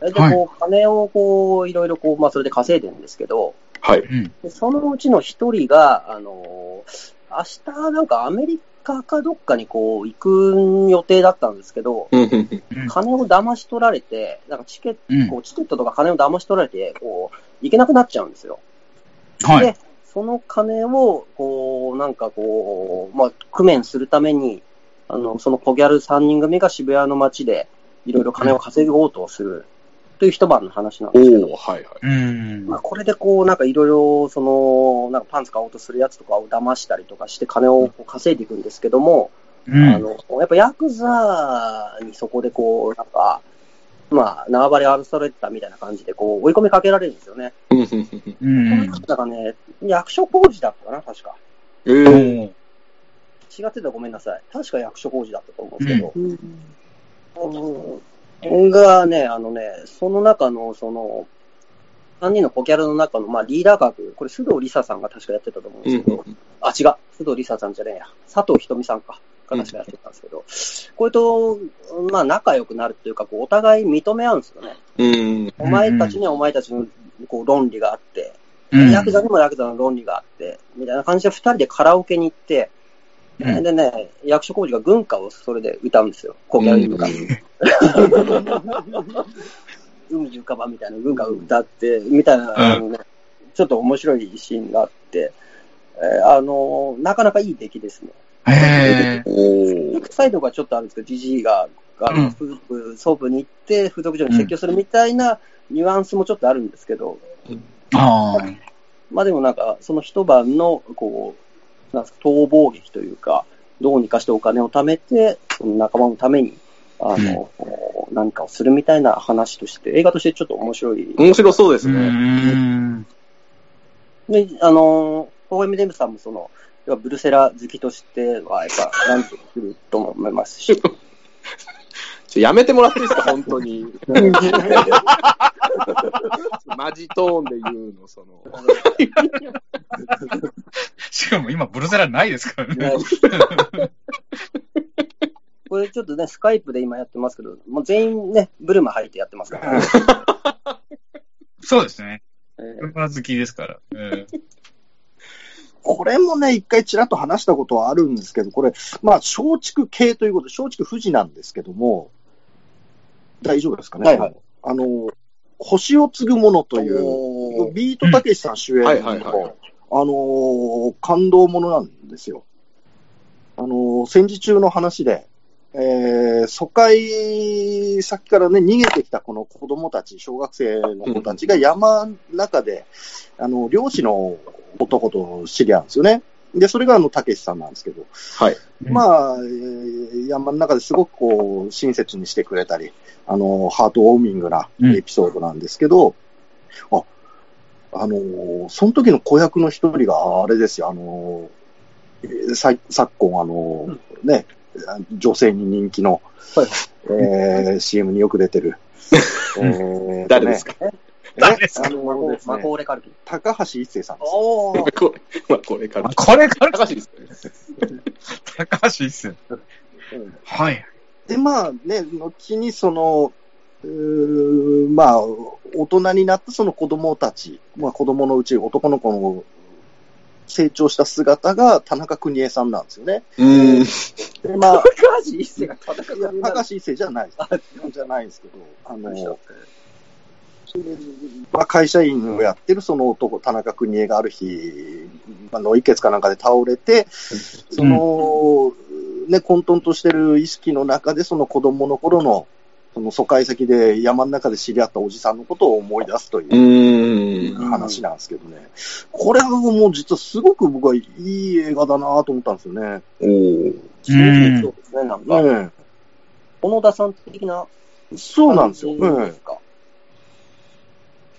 で、はいこう、金をこう、いろいろこう、まあ、それで稼いでるんですけど、はい。うん。でそのうちの一人が、あの明日なんかアメリカかどっかにこう、行く予定だったんですけど、金を騙し取られて、なんかチケット、うんこうチケットとか金を騙し取られて、こう、行けなくなっちゃうんですよ。はい。で、その金を、こう、なんかこう、まあ、工面するために、あの、その小ギャル3人組が渋谷の街で、いろいろ金を稼ごうとする、という一晩の話なんですけどはいはい。うんまあ、。これでこう、なんかいろいろ、その、なんかパンツ買おうとするやつとかを騙したりとかして金を稼いでいくんですけども、うんあの、やっぱヤクザにそこでこう、なんか、まあ、縄張り争われてたみたいな感じで、こう、追い込みかけられるんですよね。うんうんうんうん。だからね、役所工事だったかな、確か。えーおー違ってたらごめんなさい。確か役所工事だったと思うんですけど。うんがね、あのね、その中の、その、3人のコキャラの中の、まあ、リーダー格、これ、須藤理沙さんが確かやってたと思うんですけど、あ、違う、須藤理沙さんじゃねえや、佐藤ひとみさんか、が確かやってたんですけど、これと、まあ、仲良くなるっていうか、こうお互い認め合うんですよね。うん。お前たちにはお前たちのこう論理があって、うん。ヤクザにもヤクザの論理があって、みたいな感じで二人でカラオケに行って、うんでね、役所広司が軍歌をそれで歌うんですよ。コキャラに向か。海行かばみたいな軍歌を歌って、みたいな、ね、ちょっと面白いシーンがあって、えーあのなかなかいい出来ですね。へえ。おー臭いとこはちょっとあるんですけど、じじいが、あの、うん風俗、ソープに行って、風俗嬢に説教するみたいなニュアンスもちょっとあるんですけど、ああ。まあでもなんか、その一晩の、こう、なんすか逃亡劇というか、どうにかしてお金を貯めて、その仲間のために、あの、こう何かをするみたいな話として、映画としてちょっと面白い。面白そうでうすね。ん。で、あの、ホーエムデムさんもその、要はブルセラ好きとしては、やっぱ、なんとくるとも思いますし、*laughs* ちょやめてもらっていいですか、*laughs* 本当に。マジトーンで言うの、その。*laughs* しかも今、ブルセラないですからね。これちょっとね、スカイプで今やってますけど、もう全員ね、ブルマ入ってやってますから、ねそうですね。えー車好きですから。うんこれもね、一回ちらっと話したことはあるんですけど、これ、まあ、松竹系ということで、松竹富士なんですけども、大丈夫ですかね。はいはいあの、星を継ぐものという、ビートたけしさん主演の、はいはいはいあのー感動ものなんですよ。あのー戦時中の話で、えー、疎開先からね、逃げてきたこの子供たち、小学生の子たちが山の中で、あの、漁師の男と知り合うんですよね。で、それがあの、たけしさんなんですけど、はい。まあ、えー山の中ですごくこう、親切にしてくれたり、あの、ハートウォーミングなエピソードなんですけど、あ、あのーその時の子役の一人が、あれですよ、あのさ昨今、あのーね、女性に人気の、はい。えー CM によく出てる、*laughs* えー誰ですか？誰ですか？あのマですねコーレカルキ。高橋一生さんです。おー。これ、まあ、これから。これから高橋ですね。高橋一生。はい。で、まあね、後にその、うーまあ、大人になったその子供たち、まあ子供のうち男の子の成長した姿が田中邦衛さんなんですよね。うん。で、まあ、高橋一生が戦いや高橋一生じゃないです。じゃないんですけど、あの、まあ、会社員をやってるその男、田中邦衛がある日、まあ、脳溢血かなんかで倒れて、その、ね、混沌としてる意識の中で、その子供の頃の、その疎開先で山の中で知り合ったおじさんのことを思い出すといううん。話なんですけどね。これはもう実はすごく僕はいい映画だなと思ったんですよね。おーそうですね、なんか、ね小野田さん的な？そうなんですよ。感じねですか。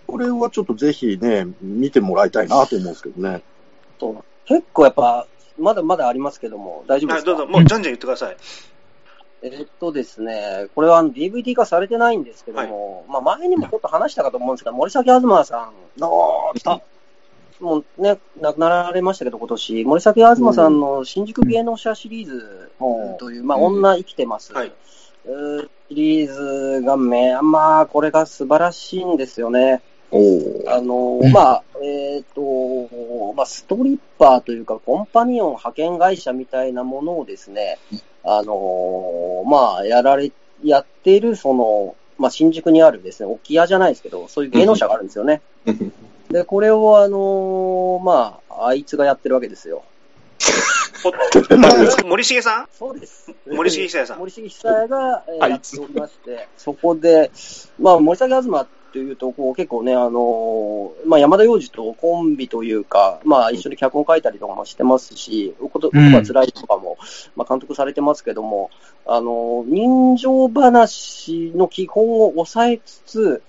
これはちょっとぜひね、見てもらいたいなと思うんですけどね。そう結構やっぱ、まだまだありますけども、大丈夫ですか？あどうぞ、もうじゃんじゃん言ってください。えーっとですね、これはあの DVD 化されてないんですけども、まあ前にもちょっと話したかと思うんですが、森崎東さん、ああ、来た。もうね、亡くなられましたけど、今年、森崎東さんの新宿芸能者シリーズという、まあ、うん女生きてます。はいうーシリーズがめ、まあ、これが素晴らしいんですよね。あの、うん。まあ、えっ、と、まあ、ストリッパーというか、コンパニオン派遣会社みたいなものをですね、あの、まあ、やられ、やっている、その、まあ、新宿にあるですね、置屋じゃないですけど、そういう芸能者があるんですよね。で、これを、あの、まあ、あいつがやってるわけですよ。お *laughs* 森重さん？そうです。森重久彌さん。森重久彌が、えーやっておりまして、そこで、まあ、森崎東っていうと、こう、結構ね、あのーまあ、山田洋次とコンビというか、まあ、一緒に脚本書いたりとかもしてますし、こと、うんは辛いとかも、まあ、監督されてますけども、あのー人情話の基本を抑えつつ、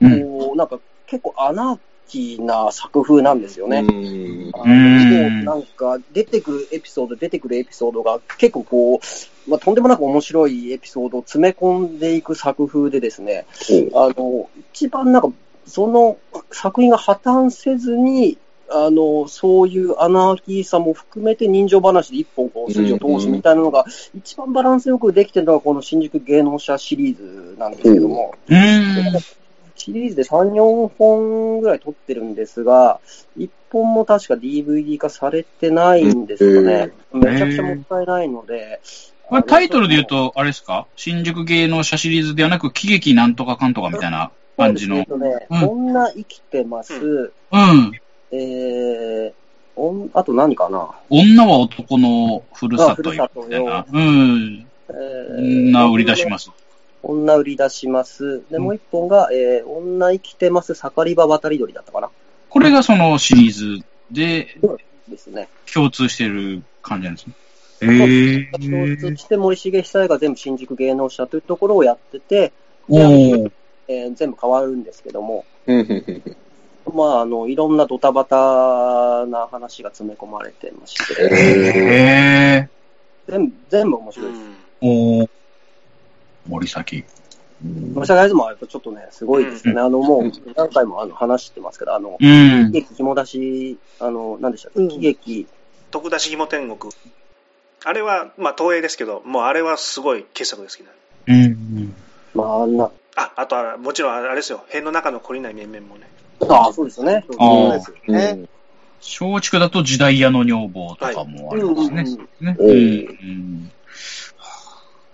うん。こう、なんか、結構アナーキーな作風なんですよね。うん。あのなんか、出てくるエピソード、出てくるエピソードが結構こう、まあ、とんでもなく面白いエピソードを詰め込んでいく作風でですね、あの、一番なんか、その作品が破綻せずに、あの、そういうアナーキーさも含めて人情話で一本こう筋を通すみたいなのが、一番バランスよくできてるのがこの新宿芸能者シリーズなんですけども、うん。シリーズで3、4本ぐらい撮ってるんですが、1本も確か DVD 化されてないんですよね。めちゃくちゃもったいないので。これタイトルで言うと、あれですか？新宿芸能者シリーズではなく、喜劇なんとかかんとかみたいな感じの。そうですね。うん女生きてます。うん。えー、あと何かな？女は男のふるさとみたいな。うん。え女売り出します。女売り出します。で、もう一本が、えー、女生きてます、盛り場渡り鳥だったかなこれがそのシリーズでですね。共通してる感じなんですね。へ共通ー。して森重久彌が全部新宿芸能者というところをやってて。えー全部変わるんですけども、うんまあ、あの、いろんなドタバタな話が詰め込まれてまして、へ全部、全部面う白いです。ん。森崎。森下大豆もやっぱちょっとね、すごいですよね。あの、もう何回もあの話してますけど、あの、うん喜。劇肝出し、あの、何でしたっけ、うん喜劇、徳田ひも天国。あれは、まあ、東映ですけど、もうあれはすごい傑作ですけど。うん。まあ、あんな、あ、あとは、もちろんあれですよ。辺の中の懲りない面々もね。ああ、そうですよね。そうですよね。松竹だと時代屋の女房とかもありますね。ねうんうん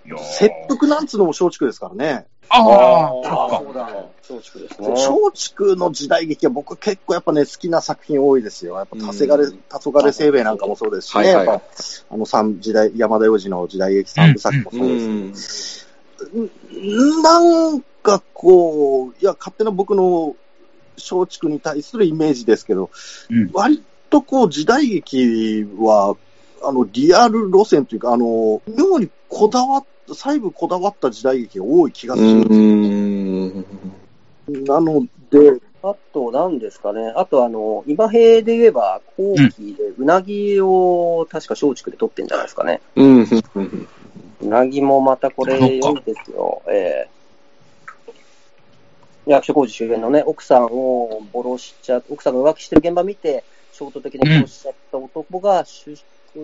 切腹なんつうのも松竹ですからね。ああ、あそうだ。松竹ですね。松竹の時代劇は僕結構やっぱね、好きな作品多いですよ。やっぱ、黄昏、うん黄昏清兵衛なんかもそうですしね。はいはいやっぱ、あの三時代、山田洋次の時代劇三部作もそうですけどんなんかこう、いや、勝手な僕の松竹に対するイメージですけど、うん割とこう、時代劇は、あの、リアル路線というか、あの、妙にこだわった、細部こだわった時代劇が多い気がするんですよ。うん。なので、あと、何ですかね。あと、あの、今平で言えば、後期で、うなぎを確か松竹で撮ってんじゃないですかね。うん。うなぎもまたこれそっか良いですよ。え役所工事周辺のね、奥さんを殺しちゃ、奥さんが浮気してる現場見て、衝動的に殺しちゃった男が、出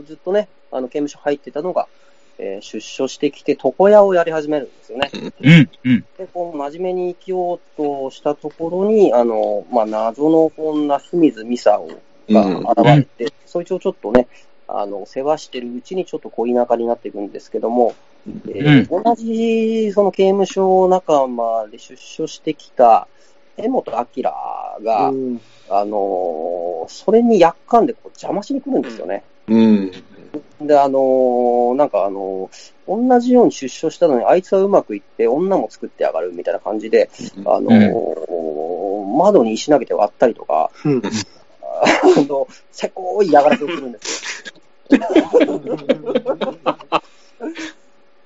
ずっとね、あの、刑務所入ってたのが、えー出所してきて床屋をやり始めるんですよね。うん、うん。で、こう、真面目に生きようとしたところに、あの、まあ、謎の女、清水美沙が現れて、そいつをちょっとね、あの、世話してるうちにちょっと恋仲になっていくんですけども、えー同じ、その刑務所仲間で出所してきた、江本明が、うんあのーそれにやっかんでこう邪魔しに来るんですよね。うん。で、あのーなんかあのー同じように出所したのに、あいつはうまくいって女も作ってやがるみたいな感じで、あのー窓に石投げて割ったりとか、うんあの、せこい嫌がらせをするんですよ。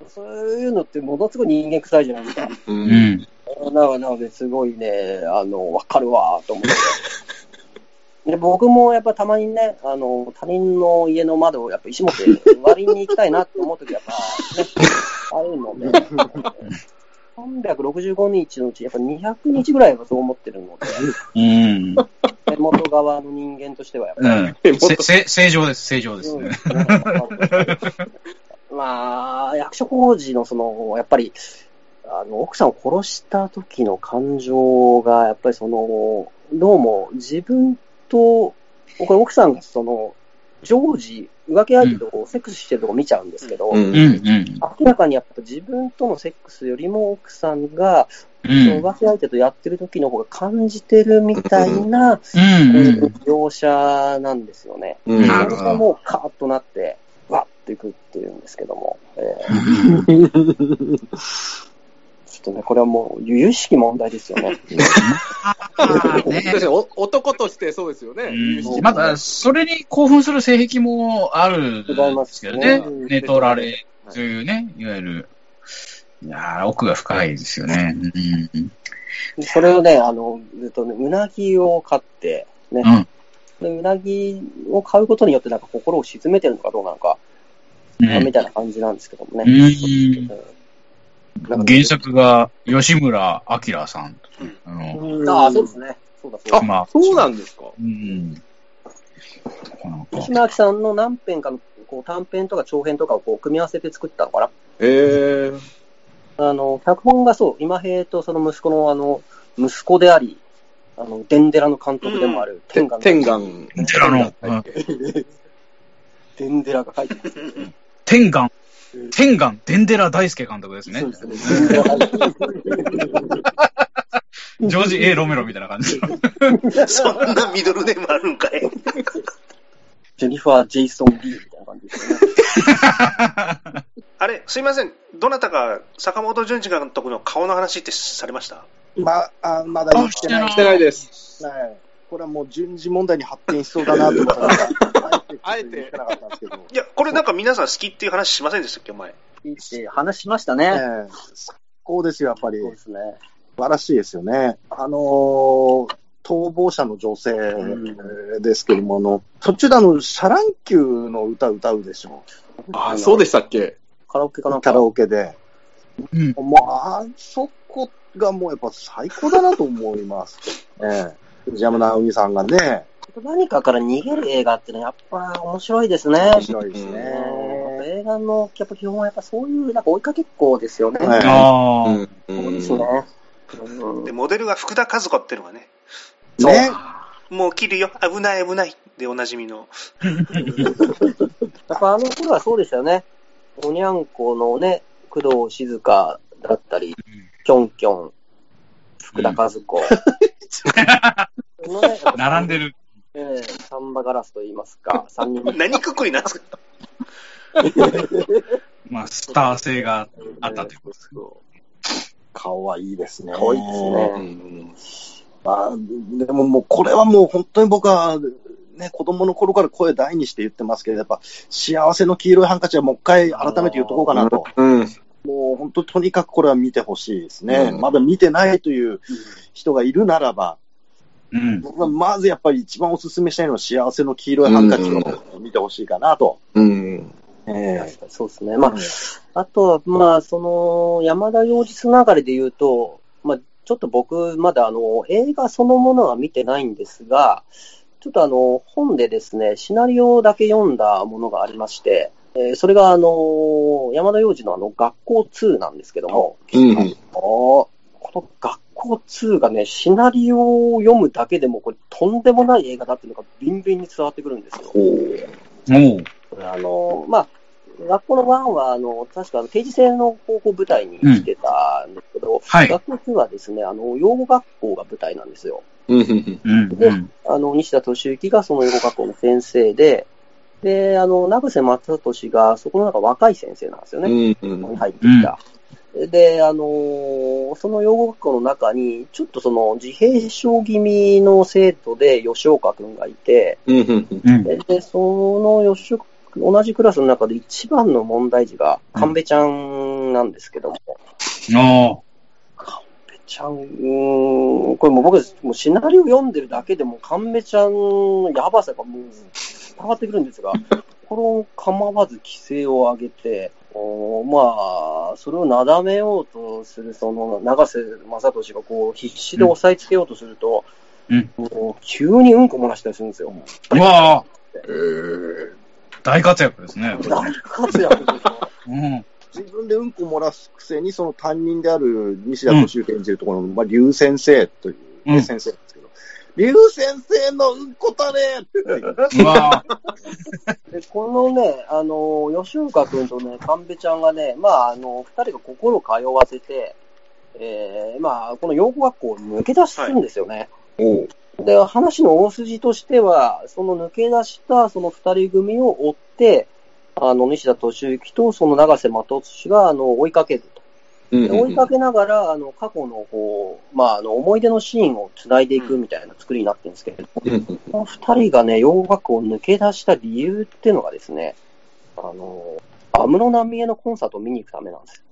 そういうのってものすごい人間臭いじゃないですか。う。うんなので、すごいね、あの、わかるわ、と思って。で、僕もやっぱたまにね、あの、他人の家の窓をやっぱ石持って割りに行きたいなって思うときやっぱね、あるので、365日のうちやっぱ200日ぐらいはそう思ってるのうん。で、手元側の人間としてはやっぱり、うん。正常です、正常ですうんね。まあ、役所工事のその、やっぱり、あの、奥さんを殺した時の感情が、やっぱりその、どうも自分と、これ奥さんがその、常時、浮気相手とセックスしてるとこ見ちゃうんですけど、うんうん、うん。明らかにやっぱ自分とのセックスよりも奥さんが、うそのん。浮気相手とやってる時の方が感じてるみたいな、うん、こうんう描写なんですよね。うんそれがもうカーッとなって、わっといくっていうんですけども、えー *laughs* とね、これはもう、由々しき問題ですよね。*laughs* ね男としてそうですよね。うんまだ、それに興奮する性癖もあるんですけどね。寝取られというね、いわゆる。いやー奥が深いですよね。うん。それをね、あの、えっとね、うなぎを飼って、ね、うん。でうなぎを飼うことによってなんか心を沈めてるのかどうなのか、うんみたいな感じなんですけどもね。原作が吉村明さん。あの、ああ、そうですね。そうだそうだ。まあ、そうなんですか？うん。吉村明さんの何編かのこう短編とか長編とかをこう組み合わせて作ったのかな？ええ。あの、脚本がそう、今平とその息子のあの、息子であり、あの、デンデラの監督でもある、て天眼天眼。デンデラのはい *laughs* デンデラが書いてます。天眼、天眼、デンデラ大輔監督ですね *laughs* ジョージ・ A・ ロメロみたいな感じ。*laughs* そんなミドルネームあるんかい。*laughs* ジェニファー・ジェイソン・リーみたいな感じですよね。あれ、すいません。どなたか坂本淳二監督の顔の話ってされました？まあ、まだ言ってない。してないです。はいこれはもう順次問題に発展しそうだなと思ったから、あえて。いや、これなんか皆さん好きっていう話しませんでしたっけ、お前。いいって話しましたえね。え最高ですよ、やっぱり。そうですね。素晴らしいですよね。あのー逃亡者の女性ですけども、あの、途中であの、シャ乱Q の歌歌うでしょ。あ、そうでしたっけ？カラオケかなカラオケで。うん。もう、あそこがもうやっぱ最高だなと思います。*laughs* ええ。藤山直美さんがね、何かから逃げる映画ってのはやっぱ面白いですね。面白いですね。うん映画のやっぱ基本はやっぱそういうなんか追いかけっこですよね。はいああ、うん。そうですね。うんで、モデルが福田和子っていうのがね、ね。もう切るよ、危ない危ないでおなじみの。*laughs* やっぱあの頃はそうでしたよね。おにゃんこのね、工藤静香だったり、キョンキョン、福田和子。のね *laughs* 並んでる。ええサンバガラスと言いますか、*laughs* 三人。何くくりなんですかまあ、スター性があったということです。顔はいいですね。可愛いですねうんまあ、でももうこれはもう本当に僕は、ね、子供の頃から声大にして言ってますけど、やっぱ幸せの黄色いハンカチはもう一回改めて言っとこうかなと。うん。もう本当とにかくこれは見てほしいですね。うんまだ見てないという人がいるならば、うん。僕はまずやっぱり一番お勧めしたいのは幸せの黄色いハンカチを見てほしいかなと。うん。え確かにそうですね。まあ、あとは、まあ、その、山田洋次つながりで言うと、まあ、ちょっと僕、まだあの、映画そのものは見てないんですが、ちょっとあの、本でですね、シナリオだけ読んだものがありまして、えーそれがあの、山田洋次のあの、学校2なんですけども、うんこの学校2がね、シナリオを読むだけでも、これ、とんでもない映画だっていうのがビンビンに伝わってくるんですよ。ほう。おう。これあの、まあ、学校の1は、あの、確か定時制の高校舞台にしてたんですけど、はい。学校2はですね、あの、養護学校が舞台なんですよ。うんうんうん。でうん。あの、西田敏行がその養護学校の先生で、で、あの、長瀬正俊がそこの中若い先生なんですようね。ん。うんここに入ってきた。で、あのーその養護学校の中に、ちょっとその自閉症気味の生徒で吉岡くんがいて。で、でその吉岡、同じクラスの中で一番の問題児が、神戸ちゃんなんですけども、おう。神戸ちゃん、うーんこれもう僕、もうシナリオ読んでるだけでも、神戸ちゃんのやばさがもう伝わってくるんですが、*laughs* これを構わず規制を上げて、まあ、それをなだめようとする、その、長瀬正俊がこう、必死で押さえつけようとすると、うんもう急にうんこ漏らしたりするんですよ。うわえー大活躍ですね。大活躍でしょ。うん。自分でうんこ漏らすくせに、その担任である西田敏行演じるところの、まあ、竜先生という、ねうん先生なんですけど、竜先生のうんこたれこのね、あの、吉岡くんとね、神戸ちゃんがね、まあ、あの、二人が心を通わせて、えー、まあ、この養護学校を抜け出すんですよね。おう。で、話の大筋としては、その抜け出したその二人組を追って、あの、西田敏行とその長瀬正俊が、あの、追いかけると。うんで追いかけながら、あの、過去の、こう、まあ、あの、思い出のシーンを繋いでいくみたいな作りになってるんですけれども、うんうんこの二人がね、洋楽校を抜け出した理由っていうのがですね、あの、安室奈美恵のコンサートを見に行くためなんです。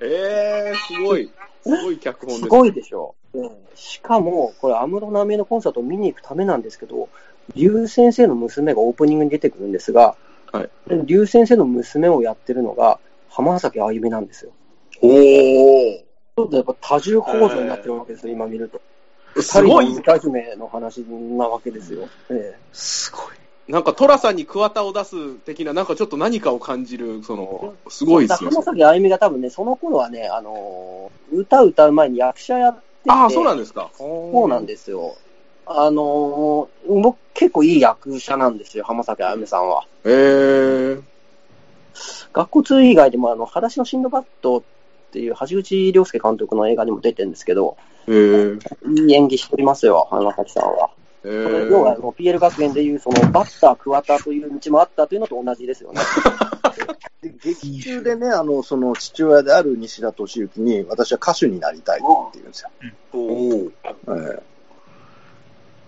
*laughs* えー、すごい。すごい脚本です。すごいでしょ。うんしかも、これ安室奈美恵のコンサートを見に行くためなんですけど、竜先生の娘がオープニングに出てくるんですが、はいで竜先生の娘をやってるのが浜崎あゆみなんですよ。おー。ちょっとやっぱ多重構造になってるわけですよ、今見ると。すごい歌姫の話なわけですよ。ええすごい。なんか、トラさんに桑田を出す的な、なんかちょっと何かを感じる、その、すごいですよ。浜崎あゆみが多分ね、その頃はね、あのー歌歌う前に役者やってて、ああ、そうなんですか。そうなんですよ。あのー僕結構いい役者なんですよ、浜崎あゆみさんは。えー。学校2以外でも、あの、裸足のシンドバッドっていう橋口亮介監督の映画にも出てるんですけど、えー。いい演技しておりますよ、浜崎さんは。え要は、あー。の PL 学園でいう、その、バッター、桑田という道もあったというのと同じですよね。で *laughs* 劇中でね、あの、その父親である西田敏行に、私は歌手になりたいって言うんですよ。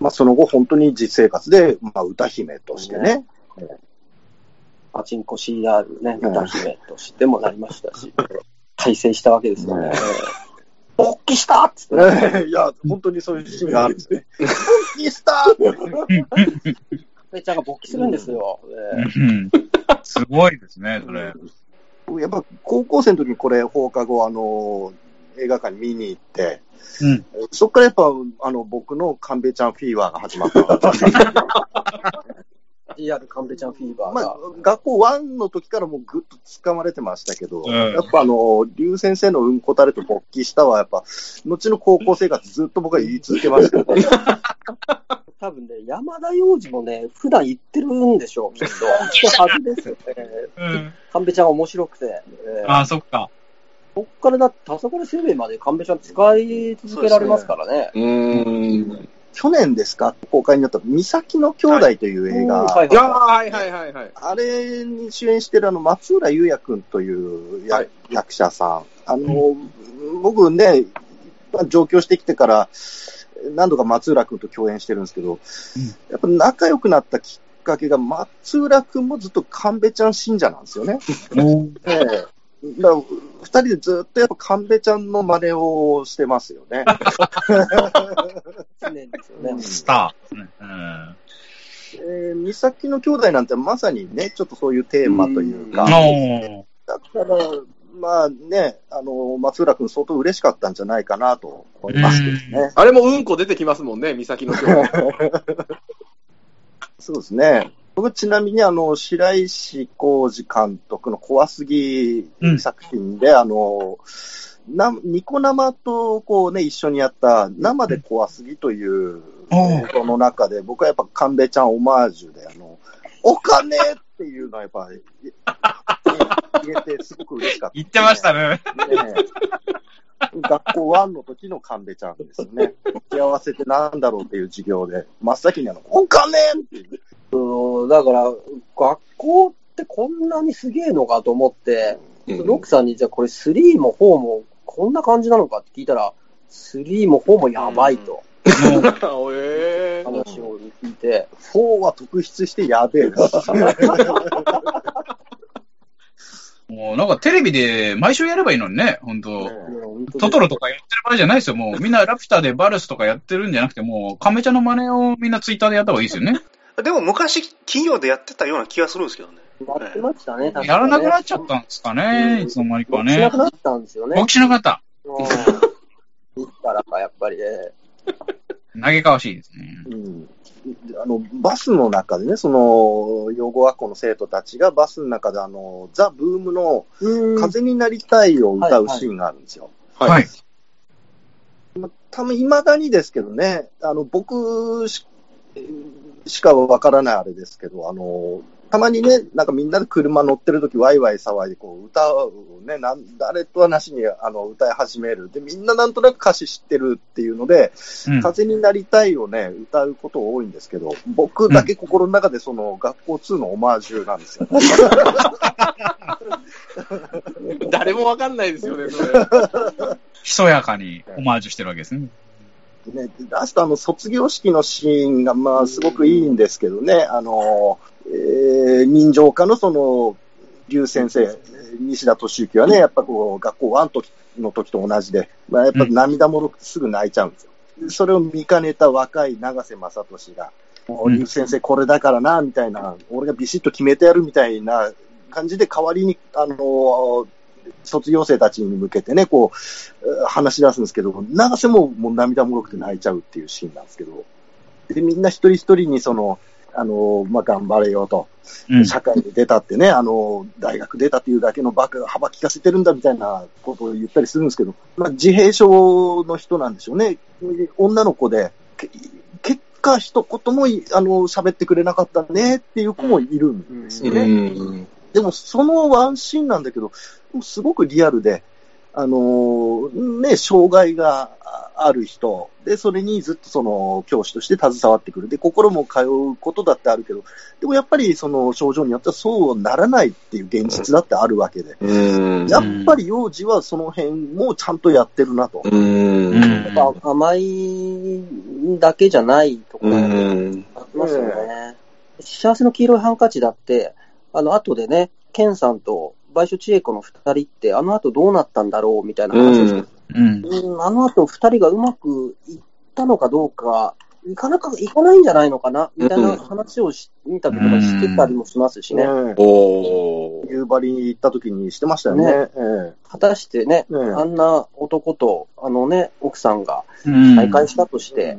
まあ、その後、本当に実生活で、まあ、歌姫としてね、パチンコ CR ね、うん歌姫としてもなりましたし、改正したわけですよね。勃起したっつってね。いや、本当にそういうシーンがあるんですね。本気しためちゃんが勃起するんですよ。すごいですね、それ。やっぱ高校生の時にこれ放課後、あの、映画館に見に行って、うん。そこからやっぱ、あの、僕の神戸ちゃんフィーバーが始まった。*laughs* GR 神戸ちゃんフィーバーが。まあ、学校1の時からもうぐっと掴まれてましたけど、うんやっぱあの、竜先生のうんこたれと勃起したは、やっぱ、後の高校生活ずっと僕は言い続けましたよね。*laughs* 多分ね、山田洋次もね、普段言ってるんでしょう、きっと。言ってるはずですよね。うん。神戸ちゃんが面白くて。ええああ、そっか。こっからだって、田所生命まで神戸ちゃん使い続けられますからね。うーん。去年ですか？公開になった、三崎の兄弟という映画、うんはい。はいはいはいはい。あれに主演してるあの、松浦優也くんというや、はい。役者さん。あの、僕ね、まあ上京してきてから、何度か松浦くんと共演してるんですけど、やっぱ仲良くなったきっかけが、松浦くんもずっと神戸ちゃん信者なんですよね。*laughs* ええだから二人でずっとやっぱ神戸ちゃんの真似をしてますよね。*laughs* 常にですよね。スターね。うん。えー、三崎の兄弟なんてまさにね、ちょっとそういうテーマというか、おーだから、まあね、あの、松浦君相当嬉しかったんじゃないかなと思いますけどね。あれもうんこ出てきますもんね、岬の今日。*laughs* そうですね。僕ちなみにあの、白石浩二監督の怖すぎ作品で、あの、な、ニコ生とこうね、一緒にやった生で怖すぎという映像の中で、僕はやっぱ神戸ちゃんオマージュで、あの、お金っていうのはやっぱり、*laughs* 入れてすごく嬉しかった、言ってましたね。ね学校1の時の神戸ちゃんですよね。幸せってなんだろうっていう授業で、真っ先にあの、お金っていう。うん、だから、学校ってこんなにすげえのかと思って、うんロックさんにじゃあこれ3も4もこんな感じなのかって聞いたら、3も4もやばいと *laughs* えー話を聞いて、4は特筆してやべえです。*laughs* もうなんかテレビで毎週やればいいのにね、本当うんトトロとかやってる場合じゃないですよ。もうみんなラピュタでバルスとかやってるんじゃなくて、もうカメちゃんの真似をみんなツイッターでやった方がいいですよね。*laughs* でも昔、企業でやってたような気がするんですけどね。やってましたね、やらなくなっちゃったんですかね、うんいつの間にかしなねく。なったんですよね。僕しなかった。うん。*laughs* いつからか、やっぱりね。嘆かわしいですね。うんあの、バスの中でね、その、養護学校の生徒たちがバスの中であの、ザ・ブームのうん風になりたいを歌うシーンがあるんですよ。はいはい。多分未だにですけどね、あの、僕ししかわからないあれですけど、あの、たまにね、なんかみんなで車乗ってる時ワイワイ騒いでこう歌をね、なん誰とはなしにあの歌い始める。で、みんななんとなく歌詞知ってるっていうので、うん風になりたいをね、歌うこと多いんですけど、僕だけ心の中でその学校2のオマージュなんですよ。*laughs* 誰もわかんないですよね、それ。ひそやかにオマージュしてるわけですね。ね、ラストあの卒業式のシーンがまあすごくいいんですけどね、あの、えー、人情家のその、劉先生、西田敏行はね、やっぱこう、学校1時の時と同じで、まあ、やっぱ涙もろくてすぐ泣いちゃうんですよ。それを見かねた若い永瀬正敏が、もううん劉先生これだからな、みたいな、俺がビシッと決めてやるみたいな感じで代わりに、あの、卒業生たちに向けてね、こう、えー話し出すんですけど、永瀬ももう涙もろくて泣いちゃうっていうシーンなんですけど、で、みんな一人一人にその、あの、まあ、頑張れよと、うん。社会に出たってね、あの、大学出たっていうだけのバカが幅利かせてるんだみたいなことを言ったりするんですけど、まあ、自閉症の人なんでしょうね。女の子で、け結果一言もい、あの、喋ってくれなかったねっていう子もいるんですよね。うんでも、そのワンシーンなんだけど、すごくリアルで、あのーね、障害がある人、で、それにずっとその、教師として携わってくる。で、心も通うことだってあるけど、でもやっぱりその症状によってはそうならないっていう現実だってあるわけで、うん。やっぱり幼児はその辺もちゃんとやってるなと。うん。やっぱ甘いだけじゃないところがありますよね。幸せの黄色いハンカチだって、あの後でね、ケンさんと倍所千恵子の二人って、あの後どうなったんだろうみたいな話をして、うん。うんあの後二人がうまくいったのかどうか、いかなか、いかないんじゃないのかなみたいな話をし、インタビューとかしてたりもしますしね。ねおー夕張に行った時にしてましたよね。ねえ果たしてね、ええあんな男と、あのね、奥さんがうん。再会したとして、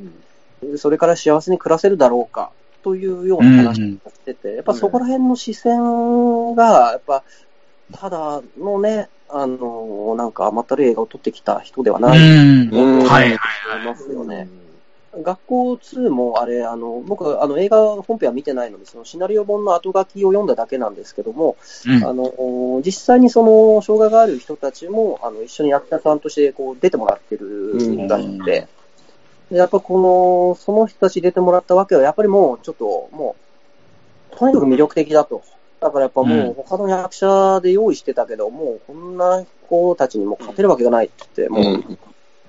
それから幸せに暮らせるだろうか、というような話をしてて、やっぱそこら辺の視線が、やっぱ、ただのね、あの、なんか甘ったるい映画を撮ってきた人ではうないん。うんはいはい。と思いますよね。学校2もあれ、あの、僕、あの、映画本編は見てないので、そのシナリオ本の後書きを読んだだけなんですけども、うん。あの、実際にその、障害がある人たちも、あの、一緒に役者さんとして、こう、出てもらってるらしくて、でやっぱこの、その人たち出てもらったわけは、やっぱりもう、ちょっと、もう、とにかく魅力的だと。だからやっぱもう、他の役者で用意してたけど、もう、こんな子たちにも勝てるわけがないって言って、も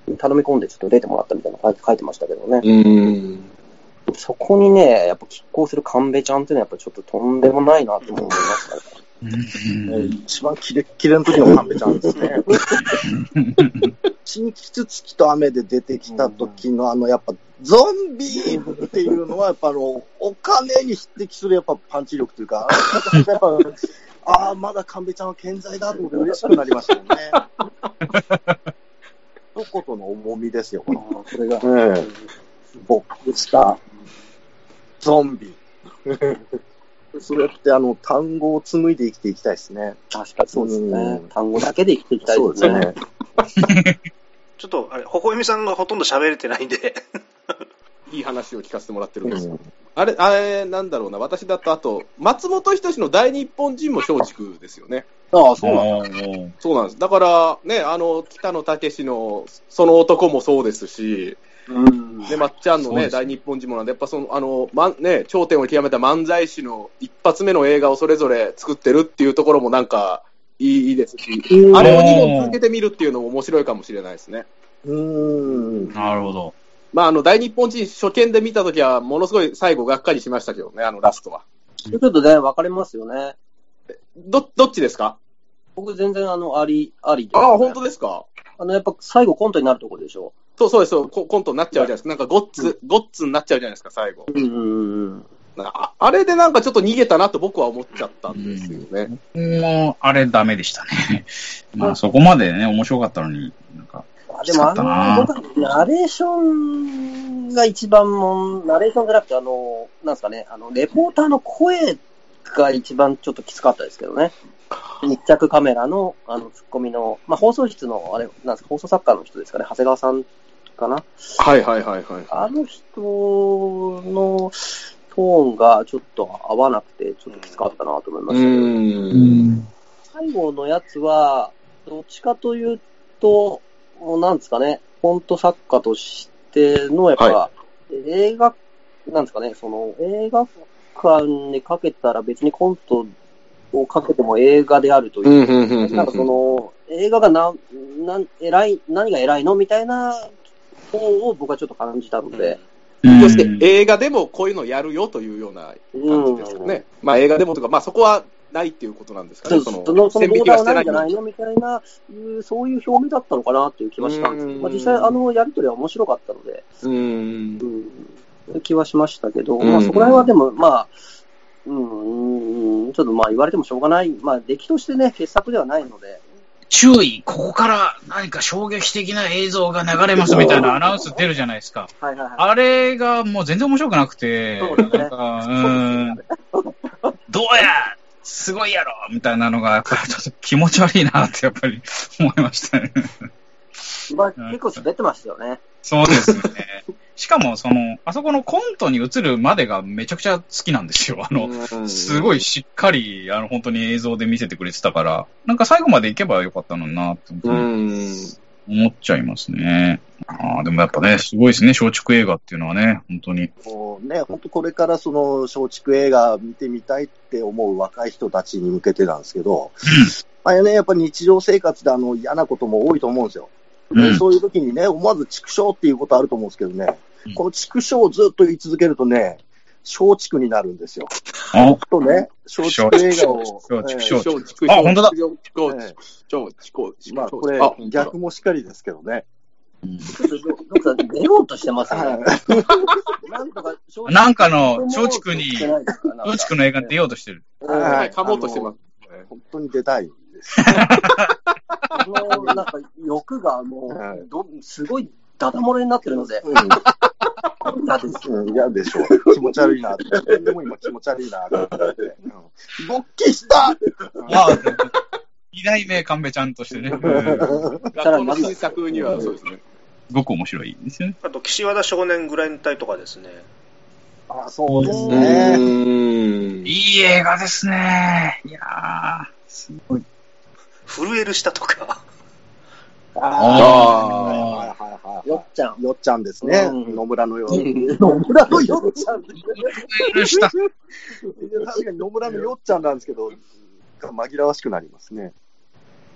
う、頼み込んでちょっと出てもらったみたいなの書いてましたけどね。うん。そこにね、やっぱ拮抗する神戸ちゃんっていうのはやっぱちょっととんでもないなと思いましたね。うん一番キレッキレの時の神戸ちゃんですね。血にキツツキと雨で出てきた時のあの、やっぱ、ゾンビっていうのは、やっぱあの、お金に匹敵するやっぱパンチ力というか、やっぱ、ああ、まだ神戸ちゃんは健在だと思って嬉しくなりましたよね。一言の重みですよ、これ。これが。ええボックスター、ゾンビ。それってあの単語を紡いで生きていきたいですね。確かにそうですねうん。単語だけで生きていきたいですね。*laughs* ちょっと、あれ、ほほえみさんがほとんど喋れてないんで、いい話を聞かせてもらってるんです。うんあれ、あれ、なんだろうな、私だと、あと、松本人志の大日本人も松竹ですよね。ああ、そうなんだ。んそうなんです。だから、ね、あの、北野武の、その男もそうですし、うん。で、まっちゃんのね、大日本人もなんで、やっぱその、あの、まん、ね、頂点を極めた漫才師の一発目の映画をそれぞれ作ってるっていうところもなんか、いいいいですし、うんあれを2本続けてみるっていうのも面白いかもしれないですね。うーん。なるほど。まあ、あの、大日本人初見で見たときは、ものすごい最後がっかりしましたけどね、あのラストは。ちょっとね、分かれますよね。ど、どっちですか？僕全然あの、あり、ありで。ああ、本当ですか？あの、やっぱ最後コントになるとこでしょ。そうそうですそうコ、コントになっちゃうじゃないですか。なんかゴッツ、ゴッツになっちゃうじゃないですか、最後。うんうんうん。なああれでなんかちょっと逃げたなと僕は思っちゃったんですよね。もう、あれダメでしたね。まあ、そこまでね、面白かったのに、なん。か、あでもあきつかったなの、僕はナレーションが一番もん、ナレーションじゃなくて、あの、なん。ですかね、あの、レポーターの声が一番ちょっときつかったですけどね。密着カメラの、あの、ツッコミの、まあ、放送室の、あれ、なん。ですか、放送作家の人ですかね、長谷川さんかな。はいはいはいはい。あの人のトーンがちょっと合わなくて、ちょっときつかったなと思いまうしたけど。ーん。最後のやつは、どっちかというと、もうなんですかね、コント作家としての、やっぱ、は映画、なんですかね、その、映画館にかけたら別にコントをかけても映画であるというなんかその、映画がな、なん、偉い、何が偉いの？みたいな方を僕はちょっと感じたので、そして映画でもこういうのやるよというような感じですよね。まあ映画でもとか、まあそこはないっていうことなんですかね。その、その、そのボーダーはないんじゃのないのみたいな、そういう表明だったのかなっていう気はしたんですけど、うん。まあ実際あのやりとりは面白かったので、うーん。う。ん、気はしましたけど、うん。まあそこら辺はでも、まあ、うん、うんちょっとまあ言われてもしょうがない、まあ出来としてね、傑作ではないので、注意、ここから何か衝撃的な映像が流れますみたいなアナウンス出るじゃないですか。はいはいはい。あれがもう全然面白くなくて、そうだねなんか、うーん、どうやすごいやろみたいなのが、ちょっと気持ち悪いなってやっぱり思いましたね。まあ結構滑ってましたよね。そうですね。しかも、その、あそこのコントに移るまでがめちゃくちゃ好きなんですよ。あの、すごいしっかり、あの、本当に映像で見せてくれてたから、なんか最後まで行けばよかったのになって。思っちゃいますね。ああ、でもやっぱね、すごいですね、松竹映画っていうのはね、本当に。もうね、本当これからその松竹映画見てみたいって思う若い人たちに向けてなんですけど、まあね、やっぱ日常生活であの嫌なことも多いと思うんですよ。うんそういう時にね、思わず畜生っていうことあると思うんですけどね、うんこの畜生をずっと言い続けるとね、松竹になるんですよ。あ、とね、松竹映画を。松竹え松えあ本当だ松竹松竹まあこれあ、逆もしかりですけどね。ちょっとどどっか出ようとしてますよね。はいなんとか、松なんかの松竹に松竹の映画に出ようとしてる。うんはい、噛もうとしてます。本当に出たいんです。*laughs* あの、なんか欲がもはう、どすごいダダ漏れになってるので、うん嫌です。うん、嫌でしょう。*laughs* 気持ち悪いなって。でも今気持ち悪いなって思って。うん勃起したああ、二代目神戸ちゃんとしてね、うんす学校の新作にはそうですね。ごく面白いですよね。あと、岸和田少年グラン隊とかですね。あ、そうですうね。ーんいい映画ですね。いやー、すごい。震える下とか。ああはいはいはいはいよっちゃん。よっちゃんですね。うん野村のように。野村のよっちゃん。許した。確かに野村のよっちゃんなんですけど、紛らわしくなりますね。